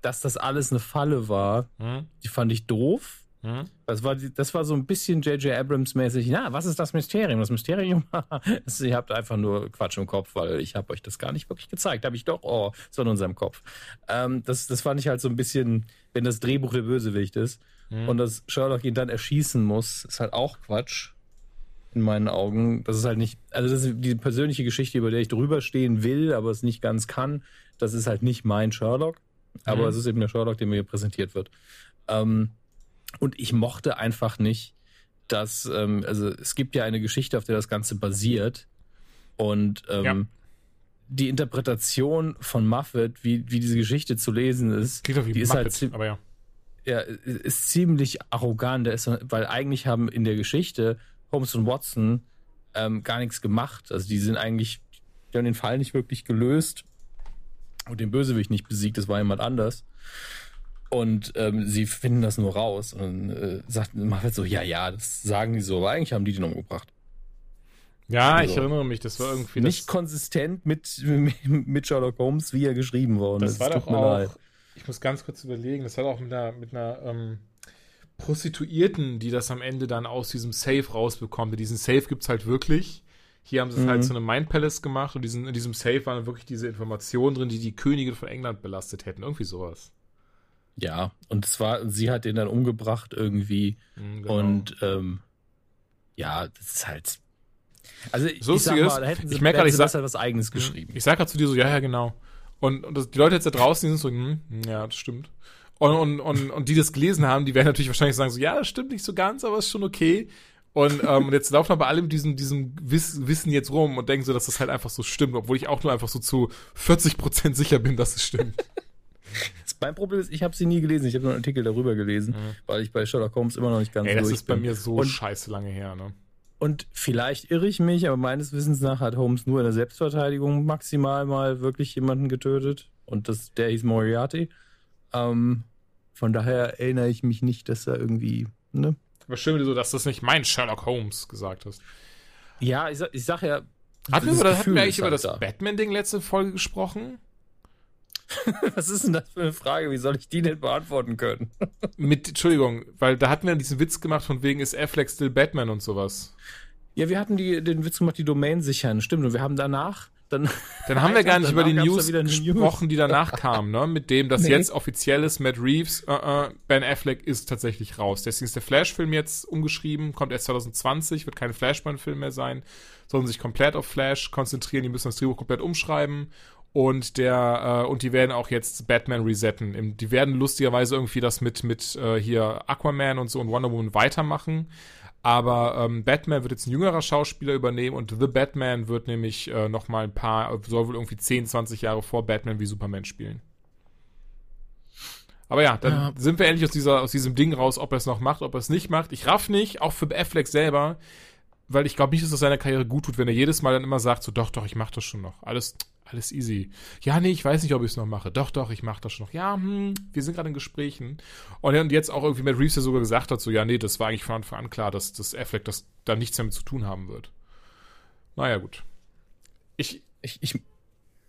dass das alles eine Falle war, Hm? die fand ich doof. Hm? Das war, das war so ein bisschen J.J. Abrams-mäßig. Na, was ist das Mysterium? Das Mysterium? Ihr habt einfach nur Quatsch im Kopf, weil ich habe euch das gar nicht wirklich gezeigt. Habe ich doch, oh, so in unserem Kopf. Ähm, das, das fand ich halt so ein bisschen, wenn das Drehbuch der Bösewicht ist und dass Sherlock ihn dann erschießen muss, ist halt auch Quatsch. In meinen Augen. Das ist halt nicht, also das ist die persönliche Geschichte, über der ich drüber stehen will, aber es nicht ganz kann. Das ist halt nicht mein Sherlock. Aber Mhm. es ist eben der Sherlock, der mir hier präsentiert wird. Ähm, und ich mochte einfach nicht, dass, ähm, also es gibt ja eine Geschichte, auf der das Ganze basiert. Und ähm, Ja. die Interpretation von Muffet, wie, wie diese Geschichte zu lesen ist, die ist halt aber ja. ja, ist ziemlich arrogant. Ist, weil eigentlich haben in der Geschichte Holmes und Watson ähm, gar nichts gemacht. Also die sind eigentlich, die haben den Fall nicht wirklich gelöst und den Bösewicht nicht besiegt. Das war jemand anders. Und ähm, sie finden das nur raus und äh, sagt Muffet so, ja, ja, das sagen die so, aber eigentlich haben die den umgebracht. Ja, ich Also, erinnere mich, das war irgendwie Nicht das, konsistent mit, mit Sherlock Holmes, wie er geschrieben worden das ist. war Es doch tut mir auch, leid. ich muss ganz kurz überlegen, das war doch mit einer, mit einer ähm, Prostituierten, die das am Ende dann aus diesem Safe rausbekommt. Diesen Safe gibt's halt wirklich. Hier haben sie es Mhm. halt zu einem Mind Palace gemacht und diesen, in diesem Safe waren wirklich diese Informationen drin, die die Königin von England belastet hätten. Irgendwie sowas. Ja, und es war, sie hat den dann umgebracht irgendwie. Mhm, genau. Und ähm, ja, das ist halt. Also ich, So ich sag mal, da hätten sie, ich merk grad, hätten ich sag- was eigenes geschrieben. Ich sag grad zu dir so, ja, ja, genau. Und, und das, die Leute jetzt da draußen, die sind so, hm, hm, ja, das stimmt. Und, und, und, und die das gelesen haben, die werden natürlich wahrscheinlich sagen so, ja, das stimmt nicht so ganz, aber ist schon okay. Und, ähm, und jetzt laufen aber alle mit diesem, diesem Wiss, Wissen jetzt rum und denken so, dass das halt einfach so stimmt, obwohl ich auch nur einfach so zu 40% sicher bin, dass es stimmt. Mein Problem ist, ich habe sie nie gelesen. Ich habe nur einen Artikel darüber gelesen, weil ich bei Sherlock Holmes immer noch nicht ganz Mhm. Ey, das ist bei bin. mir so Und- scheiße lange her, ne? Und vielleicht irre ich mich, aber meines Wissens nach hat Holmes nur in der Selbstverteidigung maximal mal wirklich jemanden getötet. Und das, der hieß Moriarty. Ähm, von daher erinnere ich mich nicht, dass er irgendwie, ne? Aber schön, du so, dass das nicht mein Sherlock Holmes gesagt hast. Ja, ich sag, ich sag ja. Hatten wir, dieses oder hatten Gefühl wir eigentlich über halt das da. Batman-Ding letzte Folge gesprochen? Was ist denn das für eine Frage? Wie soll ich die denn beantworten können? Mit, Entschuldigung, weil da hatten wir diesen Witz gemacht von wegen ist Affleck still Batman und sowas. Ja, wir hatten die, den Witz gemacht, die Domain sichern. Stimmt. Und wir haben danach dann. Dann haben wir gar nicht über die News eine News. gesprochen, die danach kamen, ne? Mit dem, dass Nee. jetzt offiziell ist, Matt Reeves, äh, äh, Ben Affleck ist tatsächlich raus. Deswegen ist der Flash-Film jetzt umgeschrieben, kommt erst 2020, wird kein Flashpoint-Film mehr sein, sondern sich komplett auf Flash konzentrieren, die müssen das Drehbuch komplett umschreiben. Und der, äh, und die werden auch jetzt Batman resetten. Die werden lustigerweise irgendwie das mit, mit äh, hier Aquaman und so und Wonder Woman weitermachen. Aber ähm, Batman wird jetzt ein jüngerer Schauspieler übernehmen und The Batman wird nämlich äh, noch mal ein paar, soll wohl irgendwie 10, 20 Jahre vor Batman wie Superman spielen. Aber ja, dann Ja. sind wir endlich aus, dieser, aus diesem Ding raus, ob er es noch macht, ob er es nicht macht. Ich raff nicht, auch für Affleck selber, weil ich glaube nicht, dass das seiner Karriere gut tut, wenn er jedes Mal dann immer sagt, so doch, doch, ich mach das schon noch. Alles, alles easy. Ja, nee, ich weiß nicht, ob ich es noch mache. Doch, doch, ich mach das schon noch. Ja, hm, wir sind gerade in Gesprächen. Und jetzt auch irgendwie Matt Reeves ja sogar gesagt hat, so, ja, nee, das war eigentlich von Anfang an klar, dass das Affleck das da nichts damit zu tun haben wird. Naja, gut. Ich, Ich, ich,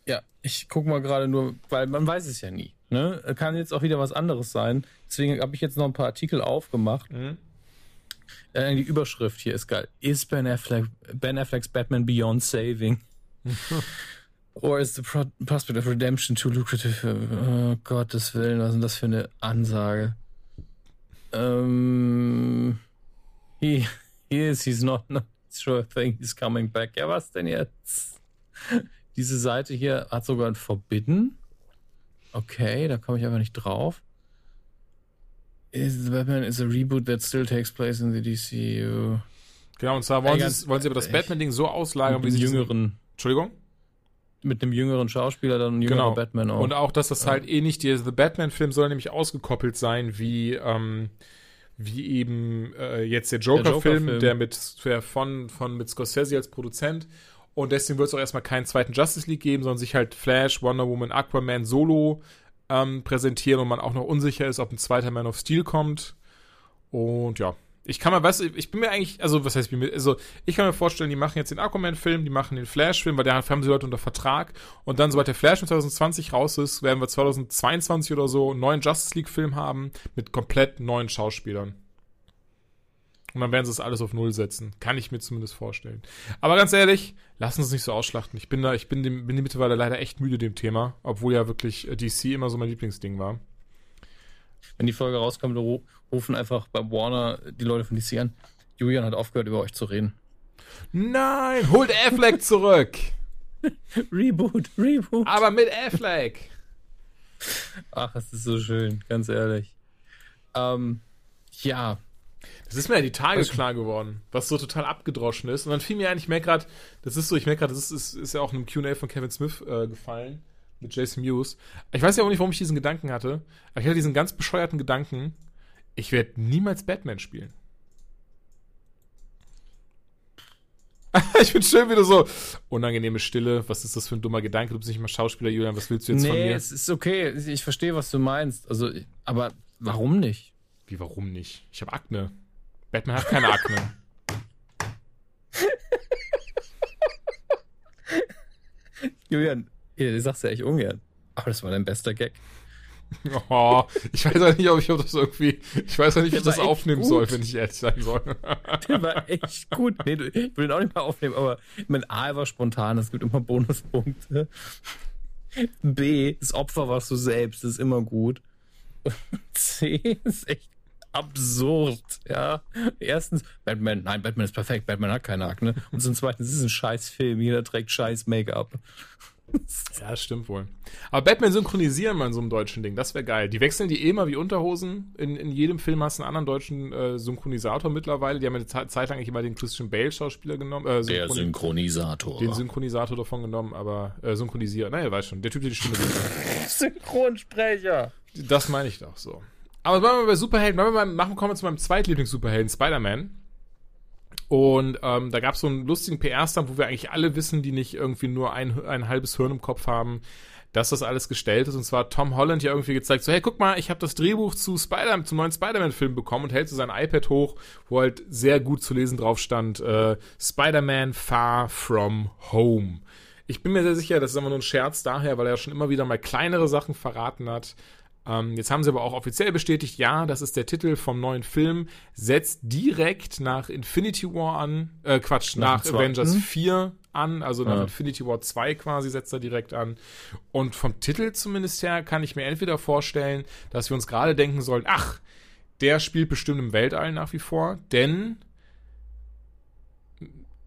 ja, ich guck mal gerade nur, weil man weiß es ja nie. Ne? Kann jetzt auch wieder was anderes sein. Deswegen habe ich jetzt noch ein paar Artikel aufgemacht. Mhm. Äh, die Überschrift hier ist geil. Is Ben Affleck, Ben Afflecks Batman beyond saving? Or is the pro prospect of redemption too lucrative? Oh, Gottes Willen, was ist denn das für eine Ansage? Ähm, he, he is, he's not, not sure thing, he's coming back. Ja, was denn jetzt? Diese Seite hier hat sogar ein Forbidden. Okay, da komme ich aber nicht drauf. Is the Batman is a reboot that still takes place in the DCU. genau, und zwar wollen, Ey, sie, wollen sie aber das Batman-Ding so auslagern, wie sie jüngeren, Entschuldigung? Mit einem jüngeren Schauspieler, dann ein jüngerer Genau. Batman auch. Und auch, dass das halt eh nicht, der The Batman-Film soll nämlich ausgekoppelt sein, wie, ähm, wie eben äh, jetzt der Joker-Film, Joker-Film. der mit der von, von mit Scorsese als Produzent. Und deswegen wird es auch erstmal keinen zweiten Justice League geben, sondern sich halt Flash, Wonder Woman, Aquaman solo ähm, präsentieren und man auch noch unsicher ist, ob ein zweiter Man of Steel kommt. Und ja, ich kann mir, weißt du, ich bin mir eigentlich, also was heißt, also ich kann mir vorstellen, die machen jetzt den Aquaman-Film, die machen den Flash-Film, weil da haben sie Leute unter Vertrag und dann, sobald der Flash in 2020 raus ist, werden wir 2022 oder so einen neuen Justice League-Film haben mit komplett neuen Schauspielern. Und dann werden sie das alles auf Null setzen. Kann ich mir zumindest vorstellen. Aber ganz ehrlich, lassen Sie es nicht so ausschlachten. Ich bin da, ich bin dem, bin mittlerweile leider echt müde dem Thema, obwohl ja wirklich äh, DC immer so mein Lieblingsding war. Wenn die Folge rauskommt, ru- rufen einfach bei Warner die Leute von DC an. Julian hat aufgehört, über euch zu reden. Nein, holt Affleck zurück! Reboot, Reboot. Aber mit Affleck! Ach, es ist so schön, ganz ehrlich. Ähm, ja, Das ist mir ja die Tage Was- klar geworden, was so total abgedroschen ist. Und dann fiel mir ein, ich merke gerade, das ist so, ich merke gerade, das ist, ist, ist ja auch in einem QA von Kevin Smith äh, gefallen, mit Jason Mewes. Ich weiß ja auch nicht, warum ich diesen Gedanken hatte, aber ich hatte diesen ganz bescheuerten Gedanken, ich werde niemals Batman spielen. ich bin schön wieder so, unangenehme Stille, was ist das für ein dummer Gedanke, du bist nicht mal Schauspieler, Julian, was willst du jetzt von nee, mir? es ist okay. Ich verstehe, was du meinst. Also, aber warum nicht? Wie, warum nicht? Ich habe Akne. Batman hat keine Akne. Julian, ja, du sagst ja echt ungern. Aber das war dein bester Gag. Oh, ich weiß auch nicht, ob ich ob das irgendwie, ich weiß auch nicht, wie ich Der das war echt aufnehmen gut. soll, wenn ich ehrlich sein soll. Der war echt gut. Nee, du- ich will ihn auch nicht mehr aufnehmen, aber mein A war spontan, es gibt immer Bonuspunkte. B, das Opfer warst du selbst, das ist immer gut. Und C ist echt absurd, ja. Erstens, Batman, nein, Batman ist perfekt, Batman hat keine Akne. Und zum Zweiten, es ist ein scheiß Film, jeder trägt scheiß Make-up. Ja, stimmt wohl. Aber Batman synchronisieren mal in so einem deutschen Ding, das wäre geil. Die wechseln die eh mal wie Unterhosen. In, in jedem Film hast du einen anderen deutschen äh, Synchronisator mittlerweile. Die haben ja eine Zeit lang eigentlich immer den Christian Bale-Schauspieler genommen. Äh, Der Synchronisator. Den Synchronisator davon genommen, aber äh, synchronisiert. Naja, weiß schon. Der Typ, der die Stimme. Synchronsprecher. Das meine ich doch so. Aber bleiben wir bei Superhelden. Bleiben wir mal, machen, kommen wir zu meinem Zweitlieblings-Superhelden, Spider-Man. Und ähm, da gab es so einen lustigen PR-Stand, wo wir eigentlich alle wissen, die nicht irgendwie nur ein, ein halbes Hirn im Kopf haben, dass das alles gestellt ist. Und zwar Tom Holland ja irgendwie gezeigt, so hey, guck mal, ich habe das Drehbuch zu Spider zum neuen Spider-Man-Film bekommen und hält so sein iPad hoch, wo halt sehr gut zu lesen drauf stand, äh, Spider-Man Far From Home. Ich bin mir sehr sicher, das ist immer nur ein Scherz daher, weil er schon immer wieder mal kleinere Sachen verraten hat. Ähm, jetzt haben sie aber auch offiziell bestätigt, ja, das ist der Titel vom neuen Film, setzt direkt nach Infinity War an, äh, Quatsch, nach, nach Avengers 4 an, also nach ja. Infinity War 2 quasi setzt er direkt an. Und vom Titel zumindest her kann ich mir entweder vorstellen, dass wir uns gerade denken sollen, ach, der spielt bestimmt im Weltall nach wie vor, denn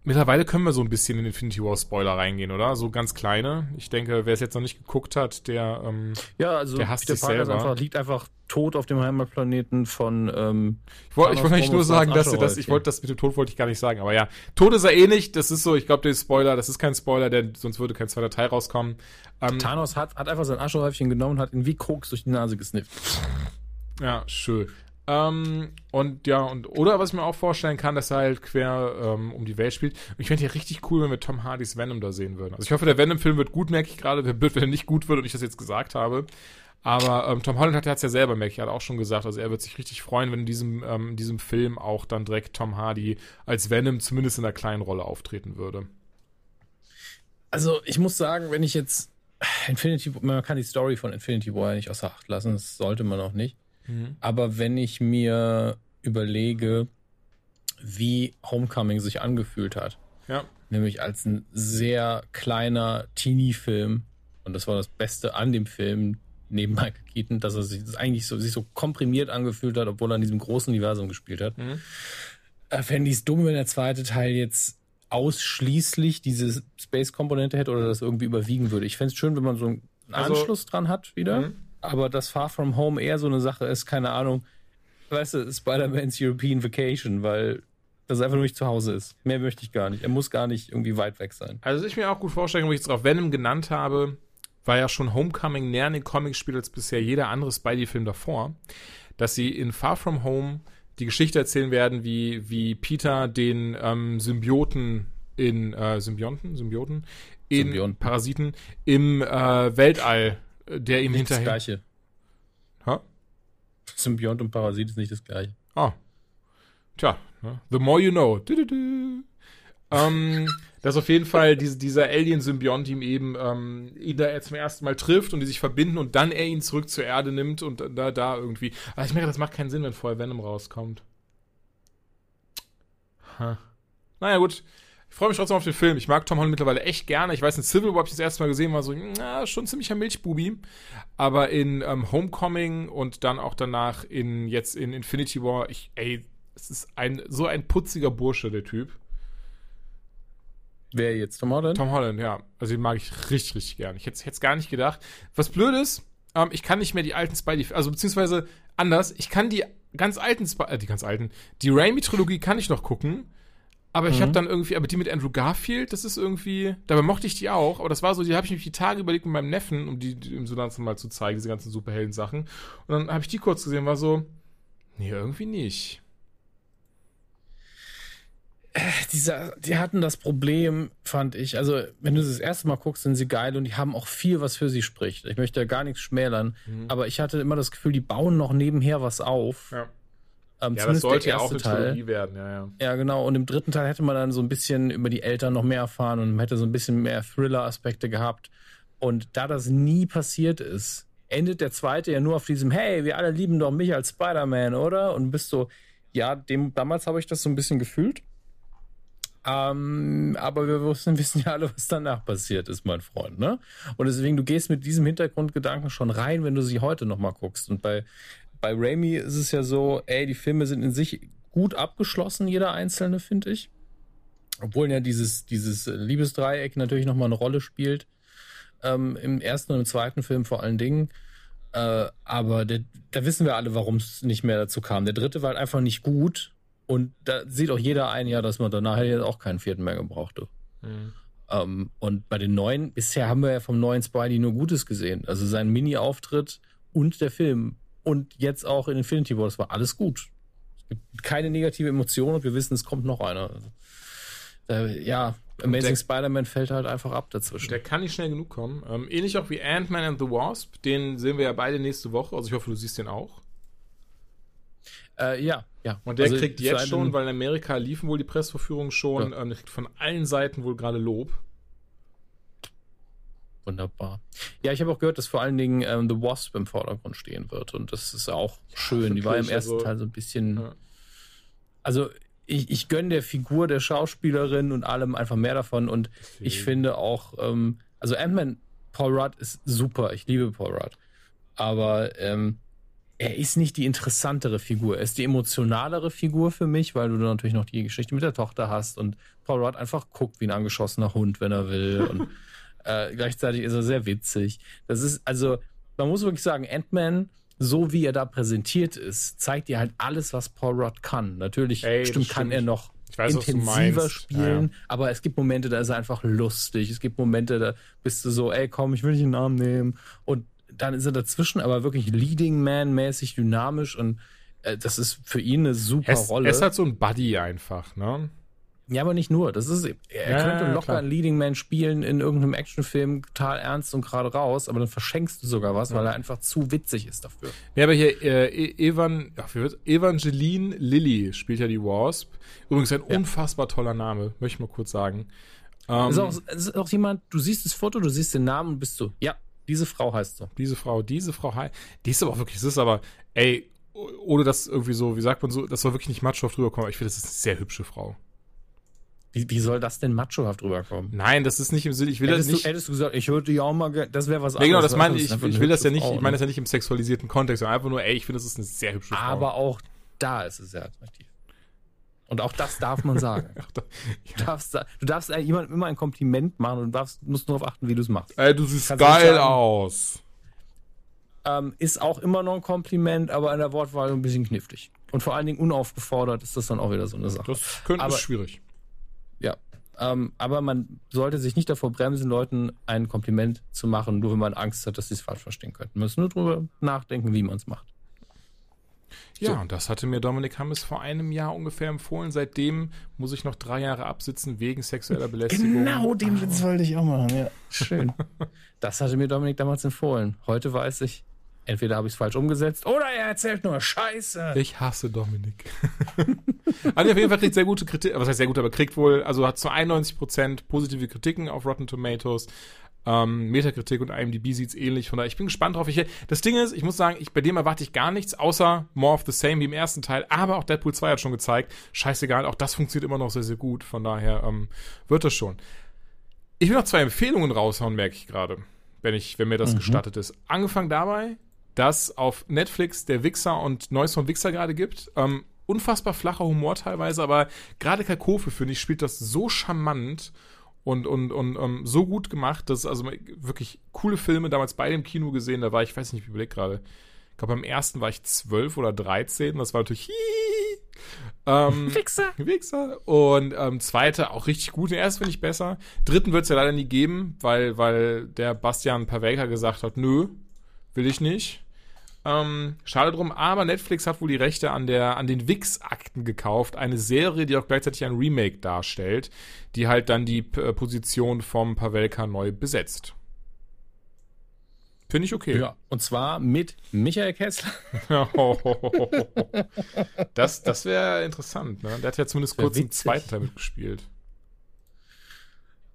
Mittlerweile können wir so ein bisschen in Infinity War Spoiler reingehen, oder? So ganz kleine. Ich denke, wer es jetzt noch nicht geguckt hat, der, ähm, ja, also der hasst sich selber. Einfach, liegt einfach tot auf dem Heimatplaneten von. Ähm, ich wollte wollt eigentlich nur sagen, dass er das. Ich wollte das mit dem Tod wollte ich gar nicht sagen, aber ja, tot ist er eh nicht. Das ist so. Ich glaube, der Spoiler. Das ist kein Spoiler, denn sonst würde kein zweiter Teil rauskommen. Ähm, Thanos hat, hat einfach sein Aschehäufchen genommen und hat ihn wie Koks durch die Nase gesnifft. Ja, schön. Ähm, und ja, und oder was ich mir auch vorstellen kann, dass er halt quer ähm, um die Welt spielt. Und ich fände ja richtig cool, wenn wir Tom Hardys Venom da sehen würden. Also ich hoffe, der Venom-Film wird gut, merke ich gerade. Der wird, wenn er nicht gut wird und ich das jetzt gesagt habe. Aber ähm, Tom Holland hat es ja selber, merke ich, hat auch schon gesagt, also er wird sich richtig freuen, wenn in diesem, ähm, in diesem Film auch dann direkt Tom Hardy als Venom zumindest in einer kleinen Rolle auftreten würde. Also ich muss sagen, wenn ich jetzt Infinity, man kann die Story von Infinity War ja nicht außer Acht lassen, das sollte man auch nicht. Mhm. Aber wenn ich mir überlege, wie Homecoming sich angefühlt hat, ja. nämlich als ein sehr kleiner Teenie-Film, und das war das Beste an dem Film, neben Michael Keaton, dass er sich das eigentlich so, sich so komprimiert angefühlt hat, obwohl er in diesem großen Universum gespielt hat. Mhm. Äh, Fände ich es dumm, wenn der zweite Teil jetzt ausschließlich diese Space-Komponente hätte oder das irgendwie überwiegen würde. Ich fände es schön, wenn man so einen also, Anschluss dran hat wieder. Mhm aber dass Far From Home eher so eine Sache ist, keine Ahnung, weißt du, Spider-Man's European Vacation, weil das einfach nur nicht zu Hause ist. Mehr möchte ich gar nicht. Er muss gar nicht irgendwie weit weg sein. Also ich mir auch gut vorstellen, wo ich jetzt auch Venom genannt habe, war ja schon Homecoming näher an den Comics spielt als bisher jeder andere Spidey-Film davor, dass sie in Far From Home die Geschichte erzählen werden, wie, wie Peter den ähm, Symbioten in äh, Symbionten, Symbioten in Symbionten. Parasiten im äh, Weltall der ihm nicht hinterher. das gleiche. Ha? Symbiont und Parasit ist nicht das gleiche. Ah. Tja, ne? the more you know. Du, du, du. Ähm, dass auf jeden Fall diese, dieser Alien-Symbiont ihm eben ähm, ihn da zum ersten Mal trifft und die sich verbinden und dann er ihn zurück zur Erde nimmt und da, da irgendwie. Aber ich merke, das macht keinen Sinn, wenn vorher Venom rauskommt. Ha. Naja, gut. Ich freue mich trotzdem auf den Film. Ich mag Tom Holland mittlerweile echt gerne. Ich weiß, in Civil War habe ich das erste Mal gesehen, war so, na, schon ziemlicher Milchbubi. Aber in ähm, Homecoming und dann auch danach in jetzt in Infinity War, ich, ey, es ist ein so ein putziger Bursche, der Typ. Wer jetzt? Tom Holland? Tom Holland, ja. Also den mag ich richtig, richtig gern. Ich hätte es gar nicht gedacht. Was blöd ist, ähm, ich kann nicht mehr die alten Spidey, also beziehungsweise anders, ich kann die ganz alten, Sp äh, die ganz alten, die Raimi-Trilogie kann ich noch gucken. Aber ich mhm. habe dann irgendwie, aber die mit Andrew Garfield, das ist irgendwie, dabei mochte ich die auch, aber das war so, die habe ich mich die Tage überlegt mit meinem Neffen, um die, die ihm so langsam mal zu zeigen, diese ganzen Superhelden-Sachen. Und dann habe ich die kurz gesehen, war so, nee, irgendwie nicht. Äh, dieser, die hatten das Problem, fand ich. Also, wenn du sie das erste Mal guckst, sind sie geil und die haben auch viel, was für sie spricht. Ich möchte ja gar nichts schmälern, mhm. aber ich hatte immer das Gefühl, die bauen noch nebenher was auf. Ja ähm, ja, das sollte ja auch eine Teil. Trilogie werden, ja, ja. Ja, genau. Und im dritten Teil hätte man dann so ein bisschen über die Eltern noch mehr erfahren und hätte so ein bisschen mehr Thriller-Aspekte gehabt. Und da das nie passiert ist, endet der zweite ja nur auf diesem, hey, wir alle lieben doch mich als Spider-Man, oder? Und bist so, ja, dem, damals habe ich das so ein bisschen gefühlt. Ähm, aber wir wussten, wissen ja alle, was danach passiert ist, mein Freund, ne? Und deswegen, du gehst mit diesem Hintergrundgedanken schon rein, wenn du sie heute nochmal guckst. Und bei bei Raimi ist es ja so, ey, die Filme sind in sich gut abgeschlossen, jeder einzelne, finde ich. Obwohl ja dieses, dieses Liebesdreieck natürlich nochmal eine Rolle spielt. Ähm, Im ersten und im zweiten Film vor allen Dingen. Äh, aber der, da wissen wir alle, warum es nicht mehr dazu kam. Der dritte war halt einfach nicht gut. Und da sieht auch jeder ein, ja, dass man danach jetzt auch keinen vierten mehr gebraucht. Mhm. Ähm, und bei den neuen, bisher haben wir ja vom neuen Spidey nur Gutes gesehen. Also sein Mini-Auftritt und der Film und jetzt auch in Infinity War, das war alles gut. Es gibt keine negative Emotion und wir wissen, es kommt noch einer. Also, äh, ja, Amazing Spider-Man fällt halt einfach ab dazwischen. Der kann nicht schnell genug kommen. Ähm, ähnlich auch wie Ant-Man and the Wasp. Den sehen wir ja beide nächste Woche. Also ich hoffe, du siehst den auch. Äh, ja, ja. Und der also kriegt jetzt schon, weil in Amerika liefen wohl die Pressverführungen schon, ja. ähm, der kriegt von allen Seiten wohl gerade Lob. Wunderbar. Ja, ich habe auch gehört, dass vor allen Dingen ähm, The Wasp im Vordergrund stehen wird. Und das ist auch schön. Ja, die war im ersten also, Teil so ein bisschen. Ja. Also, ich, ich gönne der Figur der Schauspielerin und allem einfach mehr davon. Und okay. ich finde auch, ähm, also Ant-Man, Paul Rudd ist super. Ich liebe Paul Rudd. Aber ähm, er ist nicht die interessantere Figur. Er ist die emotionalere Figur für mich, weil du natürlich noch die Geschichte mit der Tochter hast und Paul Rudd einfach guckt wie ein angeschossener Hund, wenn er will. Und äh, gleichzeitig ist er sehr witzig. Das ist, also, man muss wirklich sagen, Ant-Man, so wie er da präsentiert ist, zeigt dir halt alles, was Paul Rudd kann. Natürlich, Ey, stimmt, kann er noch weiß, intensiver spielen, ja. aber es gibt Momente, da ist er einfach lustig. Es gibt Momente, da bist du so, ey, komm, ich will dich in den Arm nehmen. Und dann ist er dazwischen, aber wirklich Leading Man-mäßig dynamisch und äh, das ist für ihn eine super es, Rolle. Er ist halt so ein Buddy einfach, ne? Ja, aber nicht nur. Das ist, er ja, könnte locker klar. einen Leading Man spielen in irgendeinem Actionfilm, total ernst und gerade raus, aber dann verschenkst du sogar was, ja. weil er einfach zu witzig ist dafür. Ja, aber hier, äh, e- Evan, ach, Evangeline Lilly spielt ja die Wasp. Übrigens ein ja. unfassbar toller Name, möchte ich mal kurz sagen. Ähm, ist, auch, ist auch jemand, du siehst das Foto, du siehst den Namen und bist so, ja, diese Frau heißt so. Diese Frau, diese Frau heißt, die ist aber auch wirklich, das ist aber, ey, ohne das irgendwie so, wie sagt man so, das soll wirklich nicht machohaft rüberkommen, aber ich finde, das ist eine sehr hübsche Frau. Wie, wie soll das denn machohaft rüberkommen? Nein, das ist nicht im Sinne, ich will hättest das nicht. Du, hättest du gesagt, ich würde ja auch mal, das wäre was anderes. Ja, genau, das meine ich, ich, ich will das ja nicht, Frau, ich meine das ja nicht im sexualisierten Kontext, sondern einfach nur, ey, ich finde, das ist eine sehr hübsche Frau. Aber auch da ist es sehr attraktiv. Und auch das darf man sagen. du, darfst, du darfst jemandem immer ein Kompliment machen und darfst, musst nur darauf achten, wie du es machst. Ey, du siehst Kannst geil sagen, aus. Ähm, ist auch immer noch ein Kompliment, aber in der Wortwahl ein bisschen knifflig. Und vor allen Dingen unaufgefordert ist das dann auch wieder so eine Sache. Das könnte aber, schwierig. Ähm, aber man sollte sich nicht davor bremsen, Leuten ein Kompliment zu machen, nur wenn man Angst hat, dass sie es falsch verstehen könnten. Man muss nur drüber nachdenken, wie man es macht. Ja, so. das hatte mir Dominik Hammes vor einem Jahr ungefähr empfohlen. Seitdem muss ich noch drei Jahre absitzen wegen sexueller Belästigung. Genau, den Witz wollte ich auch machen, ja. Schön. das hatte mir Dominik damals empfohlen. Heute weiß ich, Entweder habe ich es falsch umgesetzt oder er erzählt nur Scheiße. Ich hasse Dominik. also auf jeden Fall kriegt sehr gute Kritik, was heißt sehr gut, aber kriegt wohl, also hat zu 91% positive Kritiken auf Rotten Tomatoes. Ähm, Metakritik und IMDb sieht's ähnlich. Von daher, ich bin gespannt drauf. Ich, das Ding ist, ich muss sagen, ich, bei dem erwarte ich gar nichts, außer More of the Same wie im ersten Teil. Aber auch Deadpool 2 hat schon gezeigt, scheißegal, auch das funktioniert immer noch sehr, sehr gut. Von daher ähm, wird das schon. Ich will noch zwei Empfehlungen raushauen, merke ich gerade, wenn ich, wenn mir das mhm. gestattet ist. Angefangen dabei, dass auf Netflix der Wichser und Neues vom Wichser gerade gibt. Ähm, unfassbar flacher Humor teilweise, aber gerade Kakofe, finde ich, spielt das so charmant und, und, und um, ähm, so gut gemacht, dass also wirklich coole Filme damals bei dem Kino gesehen, da war ich, weiß nicht, wie überlegt gerade. Ich glaube, beim ersten war ich zwölf oder dreizehn, das war natürlich ähm, Wichser. Wichser. Und ähm, zweite auch richtig gut. Den ersten finde ich besser. Dritten wird es ja leider nie geben, weil, weil der Bastian Pavelka gesagt hat, nö, will ich nicht. Ähm, schade drum, aber Netflix hat wohl die Rechte an, der, an den Wix-Akten gekauft. Eine Serie, die auch gleichzeitig ein Remake darstellt, die halt dann die P äh, Position vom Pavelka neu besetzt. Finde ich okay. Ja, und zwar mit Michael Kessler. das das wäre interessant, ne? Der hat ja zumindest kurz im zweiten Teil mitgespielt.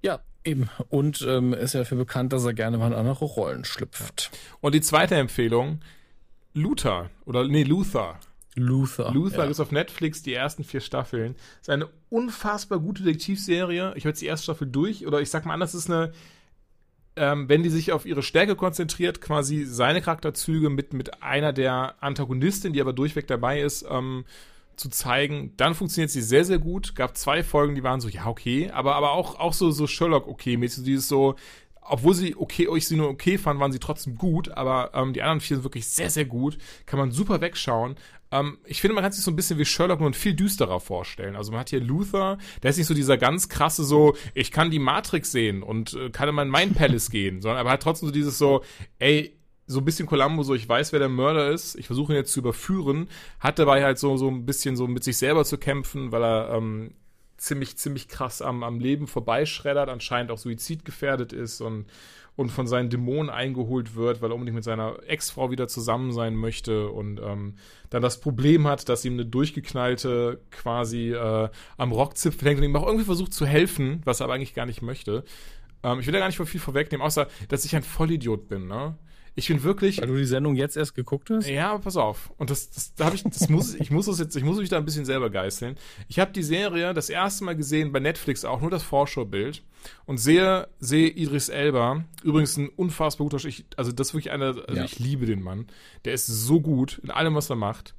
Ja, eben. Und ähm, ist ja dafür bekannt, dass er gerne mal in andere Rollen schlüpft. Und die zweite Empfehlung Luther oder nee, Luther. Luther. Luther ja. ist auf Netflix die ersten vier Staffeln. Ist eine unfassbar gute Detektivserie. Ich habe jetzt die erste Staffel durch oder ich sag mal anders, ist eine ähm, wenn die sich auf ihre Stärke konzentriert, quasi seine Charakterzüge mit, mit einer der Antagonistin, die aber durchweg dabei ist, ähm, zu zeigen, dann funktioniert sie sehr, sehr gut. Gab zwei Folgen, die waren so, ja, okay, aber, aber auch, auch so, so Sherlock okay, mäßig, dieses so, obwohl sie okay, ich sie nur okay fand, waren sie trotzdem gut, aber ähm, die anderen vier sind wirklich sehr, sehr gut. Kann man super wegschauen. Ähm, ich finde, man kann sich so ein bisschen wie Sherlock nur viel düsterer vorstellen. Also man hat hier Luther, der ist nicht so dieser ganz krasse so, ich kann die Matrix sehen und äh, kann in mein Mind Palace gehen, sondern aber hat trotzdem so dieses so, ey, so ein bisschen Columbo, so ich weiß, wer der Mörder ist, ich versuche ihn jetzt zu überführen, hat dabei halt so, so ein bisschen so mit sich selber zu kämpfen, weil er ähm, ziemlich, ziemlich krass am, am Leben vorbeischreddert, anscheinend auch suizidgefährdet ist und, und von seinen Dämonen eingeholt wird, weil er unbedingt mit seiner Ex-Frau wieder zusammen sein möchte und ähm, dann das Problem hat, dass ihm eine durchgeknallte quasi äh, am Rockzipfel hängt und ihm auch irgendwie versucht zu helfen, was er aber eigentlich gar nicht möchte. Ähm, ich will da gar nicht viel vorwegnehmen, außer, dass ich ein Vollidiot bin, ne? Ich bin wirklich. Weil du die Sendung jetzt erst geguckt hast? Ja, aber pass auf. Und das, das, da habe ich, das muss, ich muss das jetzt, ich muss mich da ein bisschen selber geißeln. Ich habe die Serie das erste Mal gesehen bei Netflix auch nur das Vorschaubild und sehe, sehe Idris Elba. Übrigens ein unfassbar guter, ich, also das ist wirklich einer, also ja. ich liebe den Mann. Der ist so gut in allem, was er macht.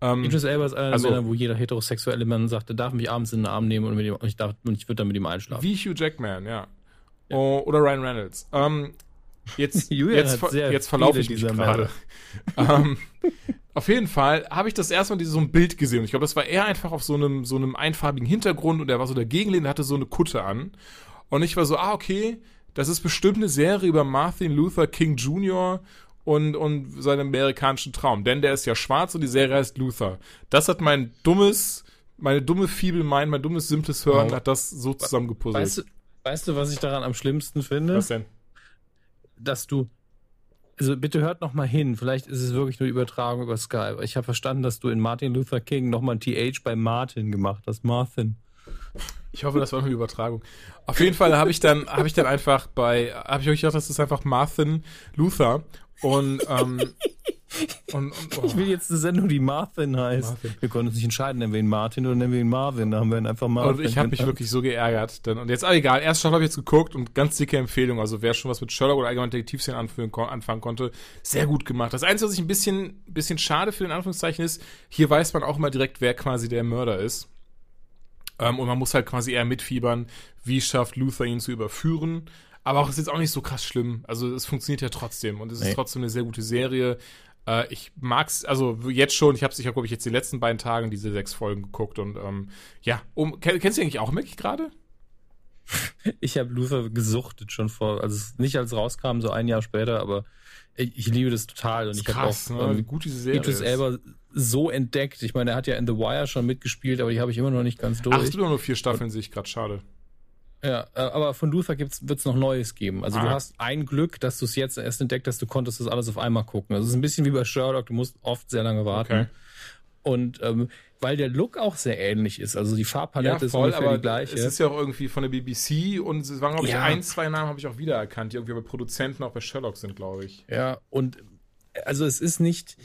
Ähm, Idris Elba ist einer also, der Männer, wo jeder heterosexuelle Mann sagt, der darf mich abends in den Arm nehmen und, mit ihm, ich, darf, und ich würde dann mit ihm einschlafen. Wie Hugh Jackman, ja. ja. oder Ryan Reynolds. Ähm, Jetzt, jetzt, jetzt verlaufe ich mich gerade. ähm, auf jeden Fall habe ich das erstmal dieses so ein Bild gesehen. Und ich glaube, das war eher einfach auf so einem, so einem einfarbigen Hintergrund und er war so dagegen und hatte so eine Kutte an. Und ich war so, ah, okay, das ist bestimmt eine Serie über Martin Luther King Jr. und, und seinen amerikanischen Traum. Denn der ist ja schwarz und die Serie heißt Luther. Das hat mein dummes, meine dumme Fibel mein, mein dummes, simples Hören wow. hat das so zusammengepuzzelt. Weißt du, weißt du, was ich daran am schlimmsten finde? Was denn? Dass du also bitte hört noch mal hin. Vielleicht ist es wirklich nur Übertragung über Skype. Ich habe verstanden, dass du in Martin Luther King noch mal ein TH bei Martin gemacht hast. Martin. Ich hoffe, das war eine Übertragung. Auf jeden Fall habe ich dann habe ich dann einfach bei habe ich euch gedacht, das ist einfach Martin Luther und ähm, und, und, oh. Ich will jetzt eine Sendung, die Marvin heißt. Marvin. Wir konnten uns nicht entscheiden, nennen wir ihn Martin oder nennen wir ihn Marvin. Da haben wir ihn einfach Marvin. Und ich habe mich wirklich so geärgert. Denn, und jetzt, ah, egal, erst habe ich jetzt geguckt und ganz dicke Empfehlung. Also wer schon was mit Sherlock oder allgemein Detektivszenen anfangen konnte, sehr gut gemacht. Das Einzige, was ich ein bisschen, bisschen schade für den Anführungszeichen ist, hier weiß man auch immer direkt, wer quasi der Mörder ist. Ähm, und man muss halt quasi eher mitfiebern, wie schafft Luther ihn zu überführen. Aber auch ist jetzt auch nicht so krass schlimm. Also es funktioniert ja trotzdem und es ist nee. trotzdem eine sehr gute Serie. Äh, ich mag's, also jetzt schon, ich habe sicher, glaube ich, jetzt die letzten beiden Tage diese sechs Folgen geguckt und ähm, ja, um, kennst du eigentlich auch Mac gerade? Ich habe Luther gesuchtet schon vor, also nicht als rauskam, so ein Jahr später, aber ich, ich liebe das total und ich habe auch ne? ähm, wie gut diese Serie Idris Elba so entdeckt. Ich meine, er hat ja in The Wire schon mitgespielt, aber die habe ich immer noch nicht ganz durch. Ach, du nur vier Staffeln, sehe ich gerade, schade. Ja, äh, aber von Luther wird es noch Neues geben. Also ah. du hast ein Glück, dass du es jetzt erst entdeckt hast, du konntest das alles auf einmal gucken. Also es ist ein bisschen wie bei Sherlock, du musst oft sehr lange warten. Okay. Und ähm, weil der Look auch sehr ähnlich ist, also die Farbpalette ja, voll, ist ungefähr die gleiche. Es ist ja auch irgendwie von der BBC und es waren, glaube ich, ja. ein, zwei Namen habe ich auch wiedererkannt, die irgendwie bei Produzenten auch bei Sherlock sind, glaube ich. Ja, und also es ist nicht,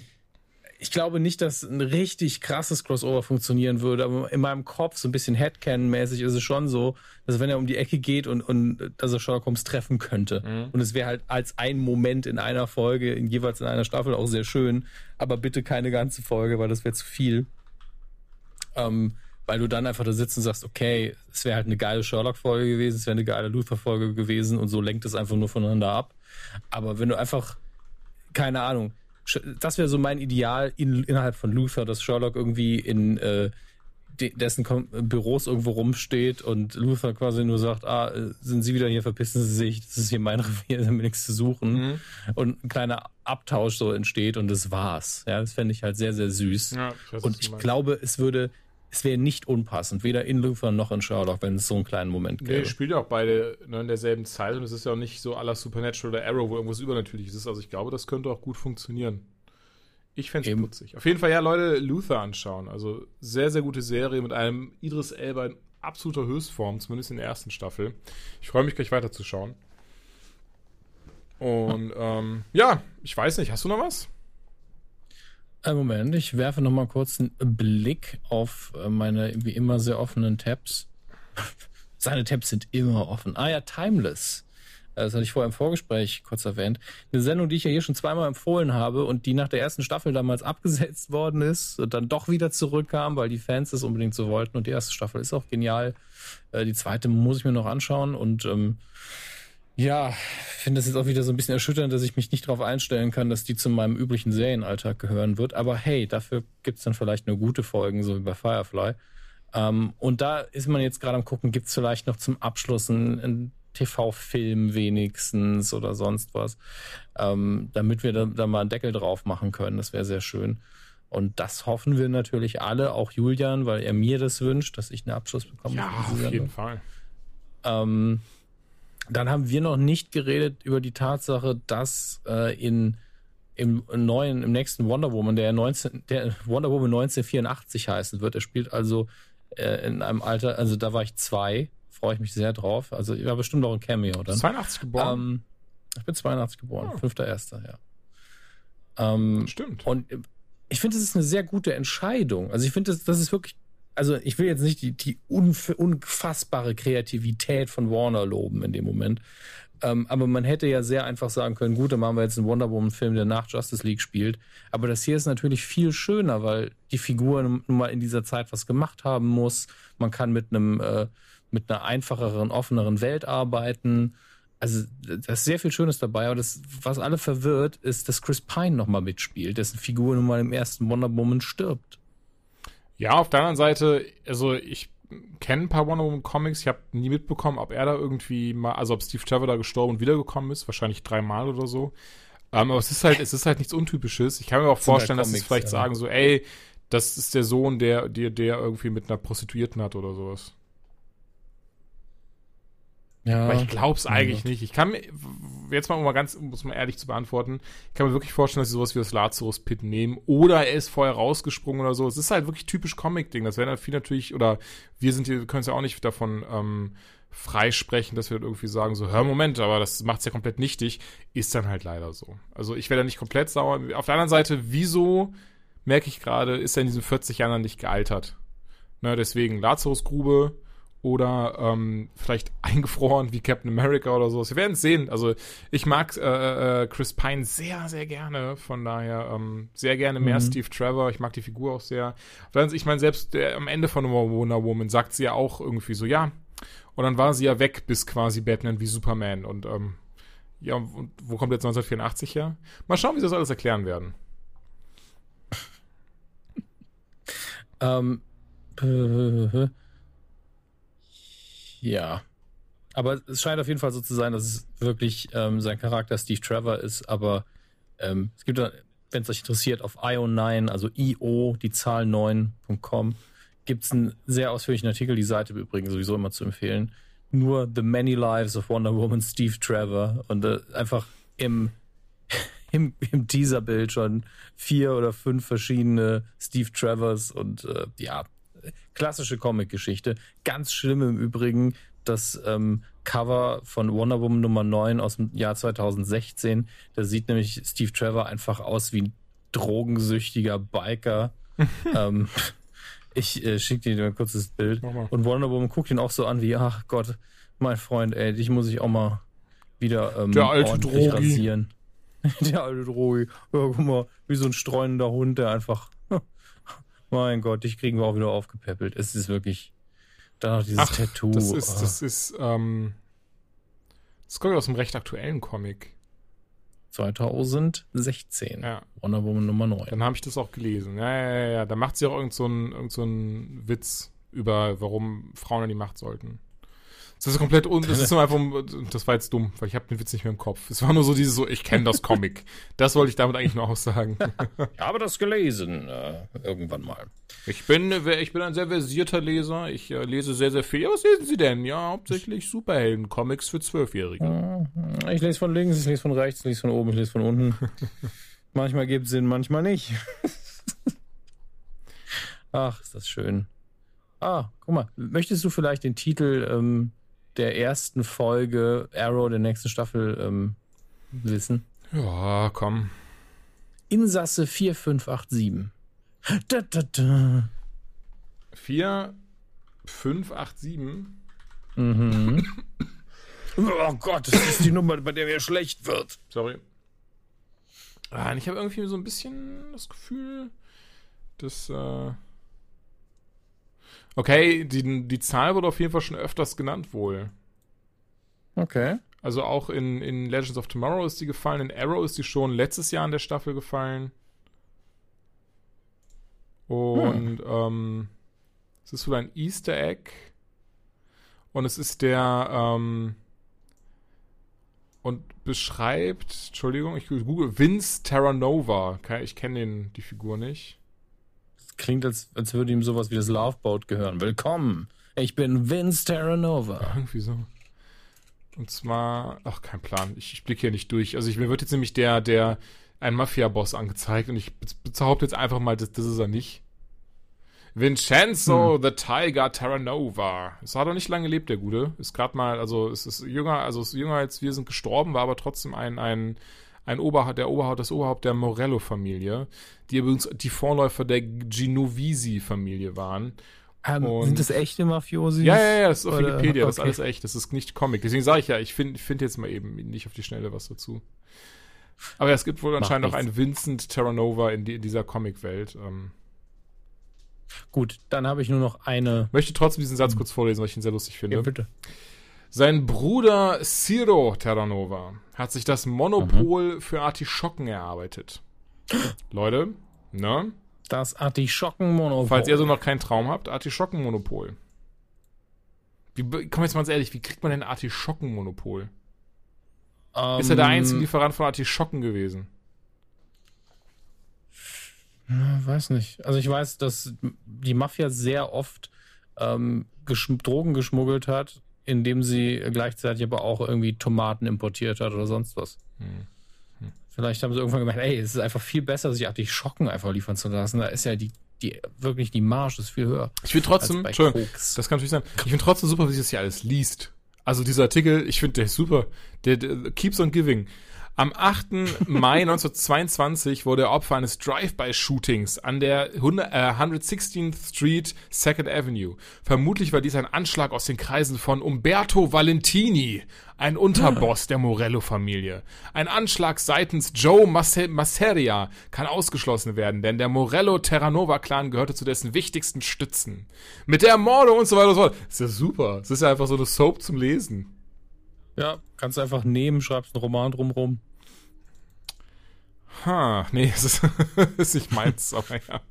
ich glaube nicht, dass ein richtig krasses Crossover funktionieren würde, aber in meinem Kopf, so ein bisschen Headcanon-mäßig, ist es schon so, dass wenn er um die Ecke geht und, und dass er Sherlock Holmes treffen könnte. Mhm. Und es wäre halt als ein Moment in einer Folge, in, jeweils in einer Staffel auch sehr schön, aber bitte keine ganze Folge, weil das wäre zu viel. Ähm, weil du dann einfach da sitzt und sagst, okay, es wäre halt eine geile Sherlock-Folge gewesen, es wäre eine geile Luther-Folge gewesen und so lenkt es einfach nur voneinander ab. Aber wenn du einfach, keine Ahnung, das wäre so mein Ideal in, innerhalb von Luther, dass Sherlock irgendwie in äh, de, dessen Büros irgendwo rumsteht und Luther quasi nur sagt, ah, sind Sie wieder hier, verpissen Sie sich, das ist hier mein Revier, da haben wir nichts zu suchen. Mhm. Und ein kleiner Abtausch so entsteht und das war's. Ja, das fände ich halt sehr, sehr süß. Ja, und ich glaube, es würde es wäre nicht unpassend, weder in Luther noch in Sherlock, wenn es so einen kleinen Moment gäbe. Nee, spielt ja auch beide ne, in derselben Zeit und es ist ja auch nicht so aller Supernatural oder Arrow, wo irgendwas Übernatürliches ist. Also ich glaube, das könnte auch gut funktionieren. Ich fände es putzig. Auf jeden Fall, ja, Leute, Luther anschauen. Also sehr, sehr gute Serie mit einem Idris Elba in absoluter Höchstform, zumindest in der ersten Staffel. Ich freue mich gleich weiterzuschauen. Und ähm, ja, ich weiß nicht, hast du noch was? Ein Moment, ich werfe noch mal kurz einen Blick auf äh, meine wie immer sehr offenen Tabs. Seine Tabs sind immer offen. Ah ja, Timeless. das hatte ich vorher im Vorgespräch kurz erwähnt, eine Sendung, die ich ja hier schon zweimal empfohlen habe und die nach der ersten Staffel damals abgesetzt worden ist und dann doch wieder zurückkam, weil die Fans das unbedingt so wollten. Und die erste Staffel ist auch genial. Äh, die zweite muss ich mir noch anschauen und ähm, ja, finde es jetzt auch wieder so ein bisschen erschütternd, dass ich mich nicht darauf einstellen kann, dass die zu meinem üblichen Serienalltag gehören wird. Aber hey, dafür gibt's dann vielleicht nur gute Folgen, so wie bei Firefly. Ähm, und da ist man jetzt gerade am gucken, gibt's vielleicht noch zum Abschluss einen, einen TV-Film wenigstens oder sonst was, ähm, damit wir da, da mal einen Deckel drauf machen können. Das wäre sehr schön. Und das hoffen wir natürlich alle, auch Julian, weil er mir das wünscht, dass ich einen Abschluss bekomme. Ja, auf jeden Fall. Ähm, dann haben wir noch nicht geredet über die Tatsache, dass äh, in im neuen, im nächsten Wonder Woman, der 19, der Wonder Woman 1984 heißen wird. Er spielt also äh, in einem Alter, also da war ich zwei, freue ich mich sehr drauf. Also ich war bestimmt auch ein Cameo dann. 82 geboren. Ähm, ich bin 82 geboren, oh. 5.1., ja. Ähm, Stimmt. Und ich finde, das ist eine sehr gute Entscheidung. Also ich finde, das, das ist wirklich also ich will jetzt nicht die, die unfassbare Kreativität von Warner loben in dem Moment. Ähm, aber man hätte ja sehr einfach sagen können, gut, dann machen wir jetzt einen Wonder Woman-Film, der nach Justice League spielt. Aber das hier ist natürlich viel schöner, weil die Figur nun mal in dieser Zeit was gemacht haben muss. Man kann mit einem äh, mit einer einfacheren, offeneren Welt arbeiten. Also da ist sehr viel Schönes dabei, aber das, was alle verwirrt, ist, dass Chris Pine nochmal mitspielt, dessen Figur nun mal im ersten Wonder Woman stirbt. Ja, auf der anderen Seite, also ich kenne ein paar Wonder Woman Comics. Ich habe nie mitbekommen, ob er da irgendwie mal, also ob Steve Trevor da gestorben und wiedergekommen ist. Wahrscheinlich dreimal oder so. Ähm, aber es ist halt, es ist halt nichts Untypisches. Ich kann mir auch halt vorstellen, Comics, dass sie vielleicht ja. sagen so, ey, das ist der Sohn, der, der, der irgendwie mit einer Prostituierten hat oder sowas. Ja. Aber ich glaube es eigentlich ja. nicht. Ich kann mir, jetzt mal, um mal ganz, um es mal ehrlich zu beantworten, ich kann mir wirklich vorstellen, dass sie sowas wie das Lazarus-Pit nehmen oder er ist vorher rausgesprungen oder so. Es ist halt wirklich typisch Comic-Ding. Das werden halt viel natürlich, oder wir sind hier, können es ja auch nicht davon ähm, freisprechen, dass wir irgendwie sagen, so, hör, Moment, aber das macht es ja komplett nichtig. Ist dann halt leider so. Also ich werde da nicht komplett sauer. Auf der anderen Seite, wieso, merke ich gerade, ist er in diesen 40 Jahren nicht gealtert? Ne, deswegen Lazarus-Grube, oder ähm, vielleicht eingefroren wie Captain America oder sowas. Wir werden es sehen. Also ich mag äh, äh, Chris Pine sehr, sehr gerne. Von daher ähm, sehr gerne mehr mhm. Steve Trevor. Ich mag die Figur auch sehr. Ich meine, selbst der, am Ende von Wonder Woman sagt sie ja auch irgendwie so, ja. Und dann war sie ja weg, bis quasi Batman wie Superman. Und ähm, ja, und wo kommt jetzt 1984 her? Mal schauen, wie sie das alles erklären werden. Ähm. Äh, ja. Aber es scheint auf jeden Fall so zu sein, dass es wirklich ähm, sein Charakter Steve Trevor ist. Aber ähm, es gibt, wenn es euch interessiert, auf IO9, also IO, die Zahl 9.com, gibt es einen sehr ausführlichen Artikel. Die Seite übrigens sowieso immer zu empfehlen. Nur The Many Lives of Wonder Woman Steve Trevor. Und äh, einfach im, im, im Teaserbild schon vier oder fünf verschiedene Steve Trevors und äh, ja, klassische Comic-Geschichte. Ganz schlimm im Übrigen das ähm, Cover von Wonder Woman Nummer 9 aus dem Jahr 2016. Da sieht nämlich Steve Trevor einfach aus wie ein drogensüchtiger Biker. ähm, ich äh, schicke dir ein kurzes Bild. Und Wonder Woman guckt ihn auch so an wie, ach Gott, mein Freund, ey, dich muss ich auch mal wieder ähm, der alte ordentlich Drogi. rasieren. der alte Drogi. Ja, guck mal, wie so ein streunender Hund, der einfach mein Gott, dich kriegen wir auch wieder aufgepäppelt. Es ist wirklich. Da noch dieses Ach, Tattoo. Das ist, oh. das ist, ähm. Das kommt aus einem recht aktuellen Comic. 2016. Ja. Wonder Woman Nummer 9. Dann habe ich das auch gelesen. Ja, ja, ja, ja. Da macht sie auch irgend so irgend so Witz über, warum Frauen an die Macht sollten. Das ist komplett, un das ist einfach, das war jetzt dumm, weil ich habe den Witz nicht mehr im Kopf. Es war nur so dieses so, ich kenne das Comic. das wollte ich damit eigentlich nur aussagen. ich habe das gelesen, äh, irgendwann mal. Ich bin, ich bin ein sehr versierter Leser. Ich äh, lese sehr, sehr viel. Ja, was lesen Sie denn? Ja, hauptsächlich Superhelden-Comics für Zwölfjährige. Äh, ich lese von links, ich lese von rechts, ich lese von oben, ich lese von unten. manchmal gibt es Sinn, manchmal nicht. Ach, ist das schön. Ah, guck mal, möchtest du vielleicht den Titel ähm, der ersten Folge Arrow der nächsten Staffel ähm, wissen? Ja, komm. Insasse 4587. Da, da, da. 4587? Mhm. Oh Gott, das ist die Nummer, bei der mir schlecht wird. Sorry. Ah, ich habe irgendwie so ein bisschen das Gefühl, dass. Äh okay, die, die Zahl wurde auf jeden Fall schon öfters genannt, wohl. Okay. Also auch in, in Legends of Tomorrow ist die gefallen, in Arrow ist die schon letztes Jahr in der Staffel gefallen. Und ähm, es ist wohl ein Easter Egg. Und es ist der ähm, und beschreibt, Entschuldigung, ich google Vince Terranova. Ich kenne den die Figur nicht. Klingt, als, als würde ihm sowas wie das Loveboat gehören. Willkommen. Ich bin Vince Terranova. Irgendwie so. Und zwar, ach, kein Plan. Ich, ich blicke hier nicht durch. Also ich, mir wird jetzt nämlich der, der, ein Mafia-Boss angezeigt und ich be- behaupte jetzt einfach mal, das, das ist er nicht. Vincenzo the Tiger Terranova. Es hat noch nicht lange gelebt, der Gute. Ist gerade mal, also es ist jünger, also ist jünger als wir sind gestorben, war aber trotzdem ein, ein, ein Oberhaupt, der Oberhaupt, das Oberhaupt der Morello-Familie, die übrigens die Vorläufer der Genovisi-Familie waren. Ähm, Und- sind das echte Mafiosi? Ja, ja, ja, das ist auf Oder- Wikipedia, das ist alles echt, das ist nicht Comic. Deswegen sage ich ja, ich finde find jetzt mal eben nicht auf die Schnelle was dazu. Aber es gibt wohl anscheinend noch nichts. einen Vincent Terranova in, die, in dieser Comic-Welt. Ähm, Gut, dann habe ich nur noch eine. möchte trotzdem diesen Satz kurz vorlesen, weil ich ihn sehr lustig finde. Ja, bitte. Sein Bruder Ciro Terranova hat sich das Monopol für Artischocken erarbeitet. Leute, ne? Das Artischockenmonopol. Falls ihr so noch keinen Traum habt, Artischockenmonopol. Wie, komm jetzt mal ganz ehrlich, wie kriegt man denn ein Artischockenmonopol? ähm, Ist er der einzige Lieferant von Artischocken gewesen? Weiß nicht. Also ich weiß, dass die Mafia sehr oft ähm, Drogen geschmuggelt hat, indem sie gleichzeitig aber auch irgendwie Tomaten importiert hat oder sonst was. Hm. Vielleicht haben sie irgendwann gemerkt, ey, es ist einfach viel besser, sich Artischocken einfach liefern zu lassen. Da ist ja die, die wirklich die Marge ist viel höher. Ich finde trotzdem, Entschuldigung, Koks. das kann natürlich sein. Ich finde trotzdem super, wie sich das hier alles liest. Also dieser Artikel, ich finde der ist super. Der, der keeps on giving. Am 8. Mai 1922 wurde er Opfer eines Drive-by-Shootings an der 100, äh, 116th Street, 2nd Avenue. Vermutlich war dies ein Anschlag aus den Kreisen von Umberto Valentini, ein Unterboss der Morello-Familie. Ein Anschlag seitens Joe Masse Masseria kann ausgeschlossen werden, denn der Morello-Terranova-Clan gehörte zu dessen wichtigsten Stützen. Mit der Ermordung und so weiter und so fort. Ist ja super. Das ist ja einfach so eine Soap zum Lesen. Ja, kannst einfach nehmen, schreibst einen Roman drumrum. Ha, nee, es ist, ist nicht meins, aber ja.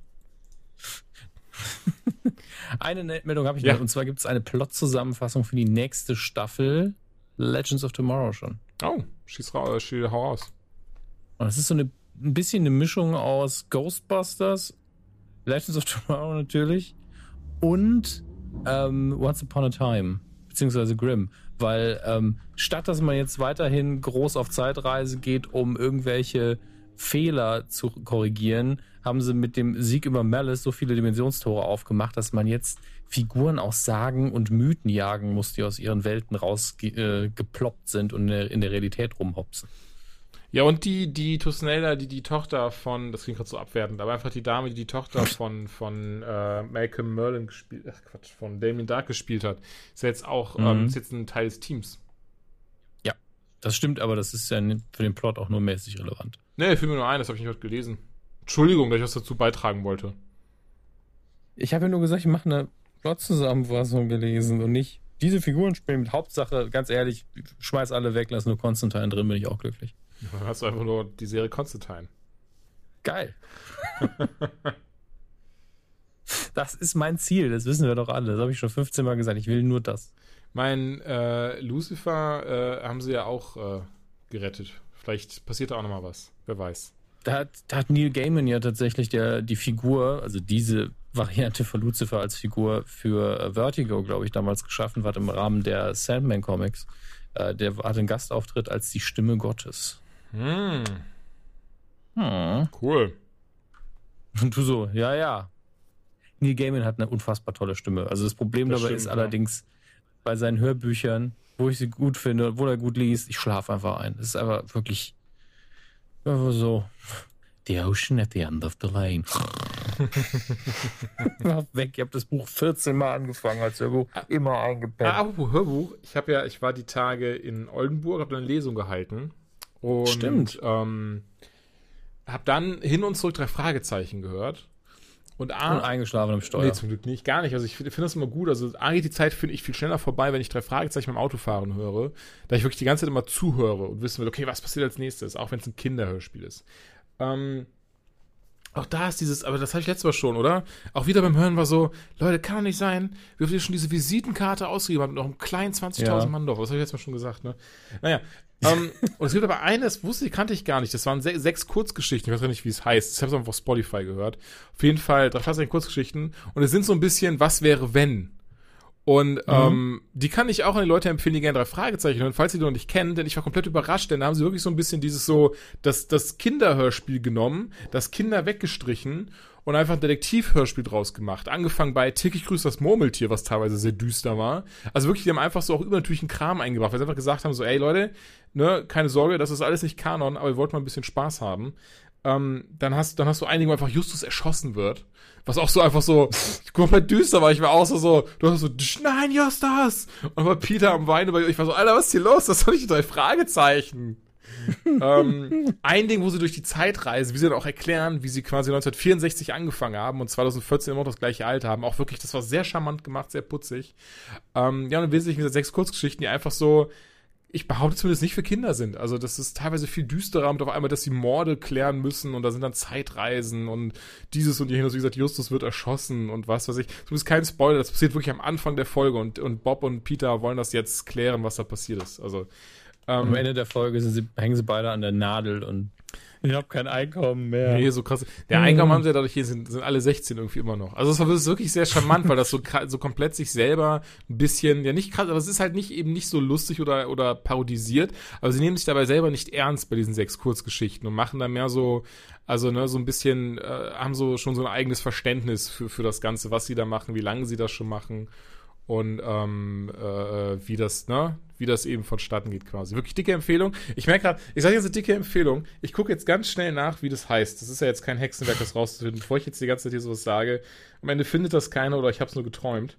Eine Meldung habe ich Ja. noch, und zwar gibt es eine Plot-Zusammenfassung für die nächste Staffel Legends of Tomorrow schon. Oh, schieß raus, schieß, hau raus. Und das ist so eine, ein bisschen eine Mischung aus Ghostbusters, Legends of Tomorrow natürlich und ähm, Once Upon a Time, beziehungsweise Grimm. Weil ähm, statt dass man jetzt weiterhin groß auf Zeitreise geht, um irgendwelche Fehler zu korrigieren, haben sie mit dem Sieg über Malice so viele Dimensionstore aufgemacht, dass man jetzt Figuren aus Sagen und Mythen jagen muss, die aus ihren Welten rausgeploppt äh, sind und in der, Realität rumhopsen. Ja, und die, die Tusnelda, die die Tochter von, das klingt gerade so abwertend, aber einfach die Dame, die die Tochter von, von äh, Malcolm Merlin gespielt, ach Quatsch, von Damien Dark gespielt hat, ist ja jetzt auch, ähm, Mhm. ist jetzt ein Teil des Teams. Das stimmt, aber das ist ja für den Plot auch nur mäßig relevant. Nee, fiel mir nur ein, das habe ich nicht heute gelesen. Entschuldigung, dass ich was dazu beitragen wollte. Ich habe ja nur gesagt, ich mache eine Plot-Zusammenfassung gelesen und nicht diese Figuren spielen mit Hauptsache, ganz ehrlich, schmeiß alle weg, lass nur Konstantin drin, bin ich auch glücklich. Dann hast du einfach nur die Serie Constantine. Geil. das ist mein Ziel, das wissen wir doch alle. Das habe ich schon 15 Mal gesagt. Ich will nur das. Mein äh, Lucifer äh, haben sie ja auch äh, gerettet. Vielleicht passiert da auch nochmal was. Wer weiß. Da hat, da hat Neil Gaiman ja tatsächlich der, die Figur, also diese Variante von Lucifer als Figur für äh, Vertigo, glaube ich, damals geschaffen, war im Rahmen der Sandman Comics. Äh, der hatte einen Gastauftritt als die Stimme Gottes. Hm, Hm. cool. Und du so, ja, ja. Neil Gaiman hat eine unfassbar tolle Stimme. Also das Problem Das dabei stimmt, ist ja. allerdings bei seinen Hörbüchern, wo ich sie gut finde, wo er gut liest, ich schlafe einfach ein. Das ist einfach wirklich einfach so. The Ocean at the End of the Lane. War weg, ich habe das Buch 14 Mal angefangen als Hörbuch, immer eingepennt. Ah, apropos Hörbuch, ich habe ja, ich war die Tage in Oldenburg, habe eine Lesung gehalten. Und, Stimmt. Ähm, habe dann hin und zurück drei Fragezeichen gehört. Und A, Und eingeschlafen am Steuer. Nee, zum Glück nicht, gar nicht. Also ich finde find das immer gut. Also A geht die Zeit, finde ich, viel schneller vorbei, wenn ich drei Fragezeichen beim Autofahren höre, da ich wirklich die ganze Zeit immer zuhöre und wissen will, okay, was passiert als nächstes, auch wenn es ein Kinderhörspiel ist. Ähm, auch da ist dieses, aber das hatte ich letztes Mal schon, oder? Auch wieder beim Hören war so, Leute, kann doch nicht sein, wie oft ihr schon diese Visitenkarte ausgegeben habt, noch einem kleinen 20.000 Ja. Mann Dorf. Das habe ich letztes Mal schon gesagt, ne? Naja. ähm, und es gibt aber eine, das wusste ich, kannte ich gar nicht. Das waren se sechs Kurzgeschichten. Ich weiß gar nicht, wie es heißt. Ich habe es einfach auf Spotify gehört. Auf jeden Fall drei fast Kurzgeschichten. Und es sind so ein bisschen, was wäre, wenn? Und ähm, die kann ich auch an die Leute empfehlen, die gerne drei Fragezeichen hören, falls sie die noch nicht kennen, denn ich war komplett überrascht, denn da haben sie wirklich so ein bisschen dieses so, das, das Kinderhörspiel genommen, das Kinder weggestrichen und einfach ein Detektivhörspiel draus gemacht. Angefangen bei Tick, ich grüße das Murmeltier, was teilweise sehr düster war. Also wirklich, die haben einfach so auch übernatürlichen Kram eingebracht, weil sie einfach gesagt haben, so, ey Leute, ne, keine Sorge, das ist alles nicht Kanon, aber wir wollten mal ein bisschen Spaß haben. Ähm, dann hast, dann hast du wo einfach Justus erschossen wird. Was auch so einfach so komplett düster war. Ich war auch so, so du hast so, nein, Justus! Und war Peter am Weinen, weil ich war so, Alter, was ist hier los? Das nicht die drei Fragezeichen. ähm, ein Ding, wo sie durch die Zeit reisen, wie sie dann auch erklären, wie sie quasi 1964 angefangen haben und 2014 immer noch das gleiche Alter haben. Auch wirklich, das war sehr charmant gemacht, sehr putzig. Ähm, ja, und im Wesentlichen sind sechs Kurzgeschichten, die einfach so, ich behaupte zumindest nicht für Kinder sind. Also das ist teilweise viel düsterer und auf einmal, dass sie Morde klären müssen und da sind dann Zeitreisen und dieses und jenes. Wie gesagt, Justus wird erschossen und was weiß ich. Zumindest kein Spoiler, das passiert wirklich am Anfang der Folge und, und Bob und Peter wollen das jetzt klären, was da passiert ist. Also Am ähm, Ende der Folge sind sie, hängen sie beide an der Nadel und ich habe kein Einkommen mehr. Nee, so krass. Der Eingang haben sie ja dadurch hier sind, sind alle 16 irgendwie immer noch. Also es war wirklich sehr charmant, weil das so, so komplett sich selber ein bisschen, ja nicht krass, aber es ist halt nicht eben nicht so lustig oder, oder parodisiert, aber sie nehmen sich dabei selber nicht ernst bei diesen sechs Kurzgeschichten und machen da mehr so, also ne, so ein bisschen, äh, haben so schon so ein eigenes Verständnis für, für das Ganze, was sie da machen, wie lange sie das schon machen und ähm, äh, wie das, ne, wie das eben vonstatten geht quasi. Wirklich dicke Empfehlung. Ich merke gerade, ich sage jetzt eine dicke Empfehlung. Ich gucke jetzt ganz schnell nach, wie das heißt. Das ist ja jetzt kein Hexenwerk, das rauszufinden, bevor ich jetzt die ganze Zeit hier sowas sage. Am Ende findet das keiner oder ich habe es nur geträumt.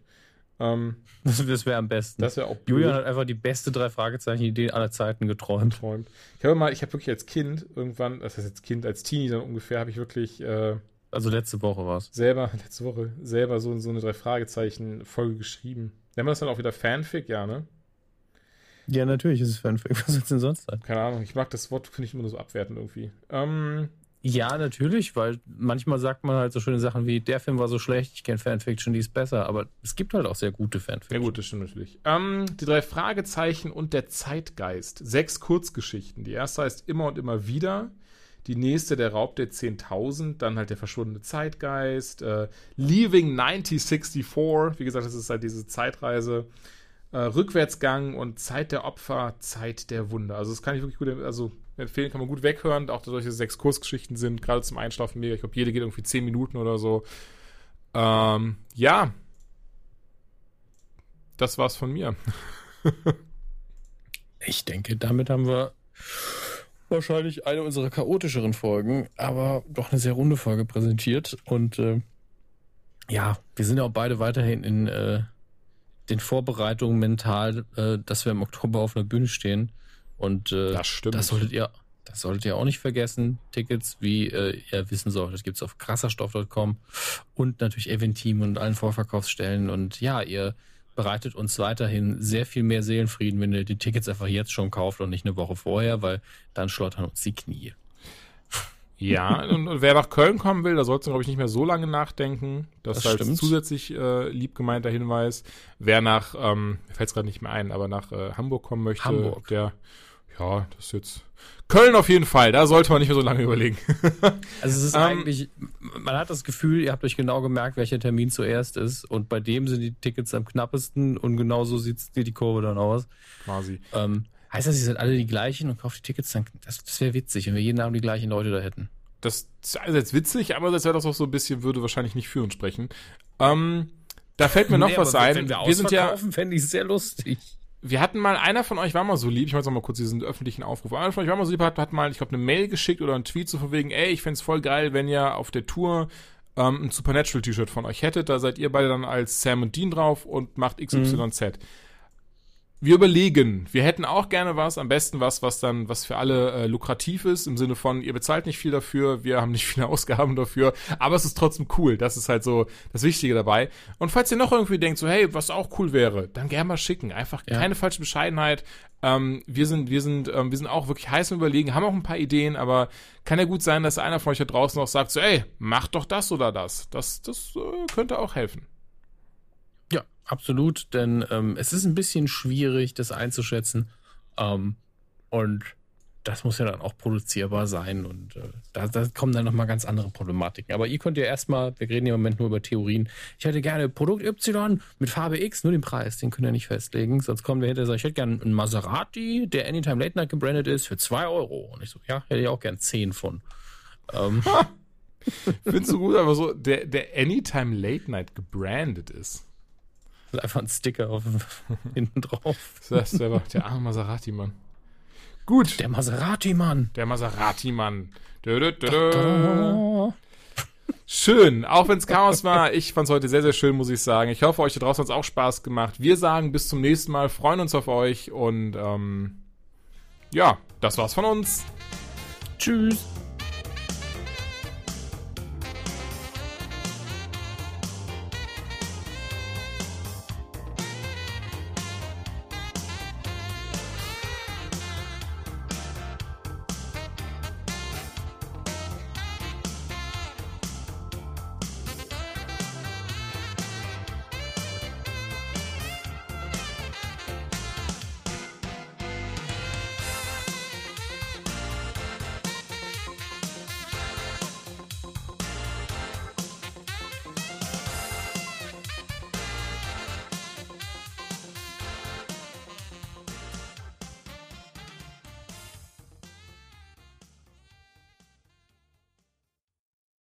Ähm, Das, wäre am besten. das wäre auch blöd. Julian hat einfach die beste drei Fragezeichen-Idee aller Zeiten geträumt. geträumt. Ich habe mal, ich habe wirklich als Kind irgendwann, das heißt jetzt Kind, als Teenie dann ungefähr, habe ich wirklich äh, Also letzte Woche war es. selber, letzte Woche, selber so, so eine drei Fragezeichen-Folge geschrieben. Nennen wir das dann auch wieder Fanfic, ja, ne? Ja, natürlich ist es Fanfic. Was soll es denn sonst sein? Keine Ahnung, ich mag das Wort, finde ich immer nur so abwertend irgendwie. Ähm, Ja, natürlich, weil manchmal sagt man halt so schöne Sachen wie, der Film war so schlecht, ich kenne Fanfiction, die ist besser, aber es gibt halt auch sehr gute Fanfiction. ja gut, das stimmt natürlich. Ähm, die drei Fragezeichen und der Zeitgeist. Sechs Kurzgeschichten. Die erste heißt Immer und immer wieder. Die nächste, der Raub der 10.000. Dann halt der verschwundene Zeitgeist. Äh, Leaving 1964. Wie gesagt, das ist halt diese Zeitreise. Äh, Rückwärtsgang und Zeit der Opfer, Zeit der Wunder. Also das kann ich wirklich gut also empfehlen, kann man gut weghören. Auch dadurch, dass es sechs Kurzgeschichten sind, gerade zum Einschlafen mega. Ich glaube, jede geht irgendwie zehn Minuten oder so. Ähm, ja. Das war's von mir. Ich denke, damit haben wir wahrscheinlich eine unserer chaotischeren Folgen, aber doch eine sehr runde Folge präsentiert. Und äh, ja, wir sind ja auch beide weiterhin in äh, den Vorbereitungen mental, äh, dass wir im Oktober auf einer Bühne stehen. Und äh, Das stimmt. Das solltet ihr, das solltet ihr auch nicht vergessen. Tickets, wie äh, ihr wissen solltet, gibt's auf krasserstoff.com und natürlich Eventeam und allen Vorverkaufsstellen. Und ja, ihr bereitet uns weiterhin sehr viel mehr Seelenfrieden, wenn ihr die Tickets einfach jetzt schon kauft und nicht eine Woche vorher, weil dann schlottern uns die Knie. Ja, und, wer nach Köln kommen will, da sollst du, glaube ich, nicht mehr so lange nachdenken. Das, Das ist stimmt. zusätzlich äh, lieb gemeinter Hinweis. Wer nach, ähm, mir fällt es gerade nicht mehr ein, aber nach äh, Hamburg kommen möchte, Hamburg. der, ja, das ist jetzt. Köln auf jeden Fall, da sollte man nicht mehr so lange überlegen. Also es ist Ähm, eigentlich, man hat das Gefühl, ihr habt euch genau gemerkt, welcher Termin zuerst ist und bei dem sind die Tickets am knappesten und genau so sieht die Kurve dann aus. Quasi. Ähm, heißt das, ihr seid alle die gleichen und kauft die Tickets dann? Das, das wäre witzig, wenn wir jeden Abend die gleichen Leute da hätten. Das ist einerseits witzig, aber das wäre das auch so ein bisschen, würde wahrscheinlich nicht für uns sprechen. Ähm, da fällt mir noch Nee, was ein. Wenn wir, wir sind ja, fände ich sehr lustig. Wir hatten mal, einer von euch war mal so lieb, ich mache jetzt mal kurz diesen öffentlichen Aufruf, einer von euch war mal so lieb, hat, hat mal, ich glaube, eine Mail geschickt oder einen Tweet so von wegen, ey, ich fände voll geil, wenn ihr auf der Tour ähm, ein Supernatural-T-Shirt von euch hättet, da seid ihr beide dann als Sam und Dean drauf und macht XYZ. Mhm wir überlegen, wir hätten auch gerne was, am besten was, was dann, was für alle äh, lukrativ ist, im Sinne von, ihr bezahlt nicht viel dafür, wir haben nicht viele Ausgaben dafür, aber es ist trotzdem cool. Das ist halt so das Wichtige dabei. Und falls ihr noch irgendwie denkt, so, hey, was auch cool wäre, dann gerne mal schicken. Einfach ja. keine falsche Bescheidenheit. Ähm, wir sind, wir sind, ähm, wir sind auch wirklich heiß im Überlegen, haben auch ein paar Ideen, aber kann ja gut sein, dass einer von euch da draußen auch sagt, so, ey, macht doch das oder das. Das, das äh, könnte auch helfen. Absolut, denn ähm, es ist ein bisschen schwierig, das einzuschätzen. Ähm, und das muss ja dann auch produzierbar sein. Und äh, da, da kommen dann nochmal ganz andere Problematiken. Aber ihr könnt ja erstmal, wir reden ja im Moment nur über Theorien. Ich hätte gerne Produkt Y mit Farbe X, nur den Preis, den könnt ihr nicht festlegen. Sonst kommen wir hinterher sagen, ich hätte gerne einen Maserati, der Anytime Late Night gebrandet ist, für 2 Euro. Und ich so, ja, hätte ich auch gern 10 von. Ähm. Findest du gut, aber so, der, der Anytime Late Night gebrandet ist. Einfach ein Sticker auf, hinten drauf. Das ist der, der arme Maserati-Mann. Gut. Der Maserati-Mann. Der Maserati-Mann. Schön, auch wenn es Chaos war. Ich fand es heute sehr, sehr schön, muss ich sagen. Ich hoffe, euch da draußen hat es auch Spaß gemacht. Wir sagen bis zum nächsten Mal, freuen uns auf euch und ähm, ja, das war's von uns. Tschüss.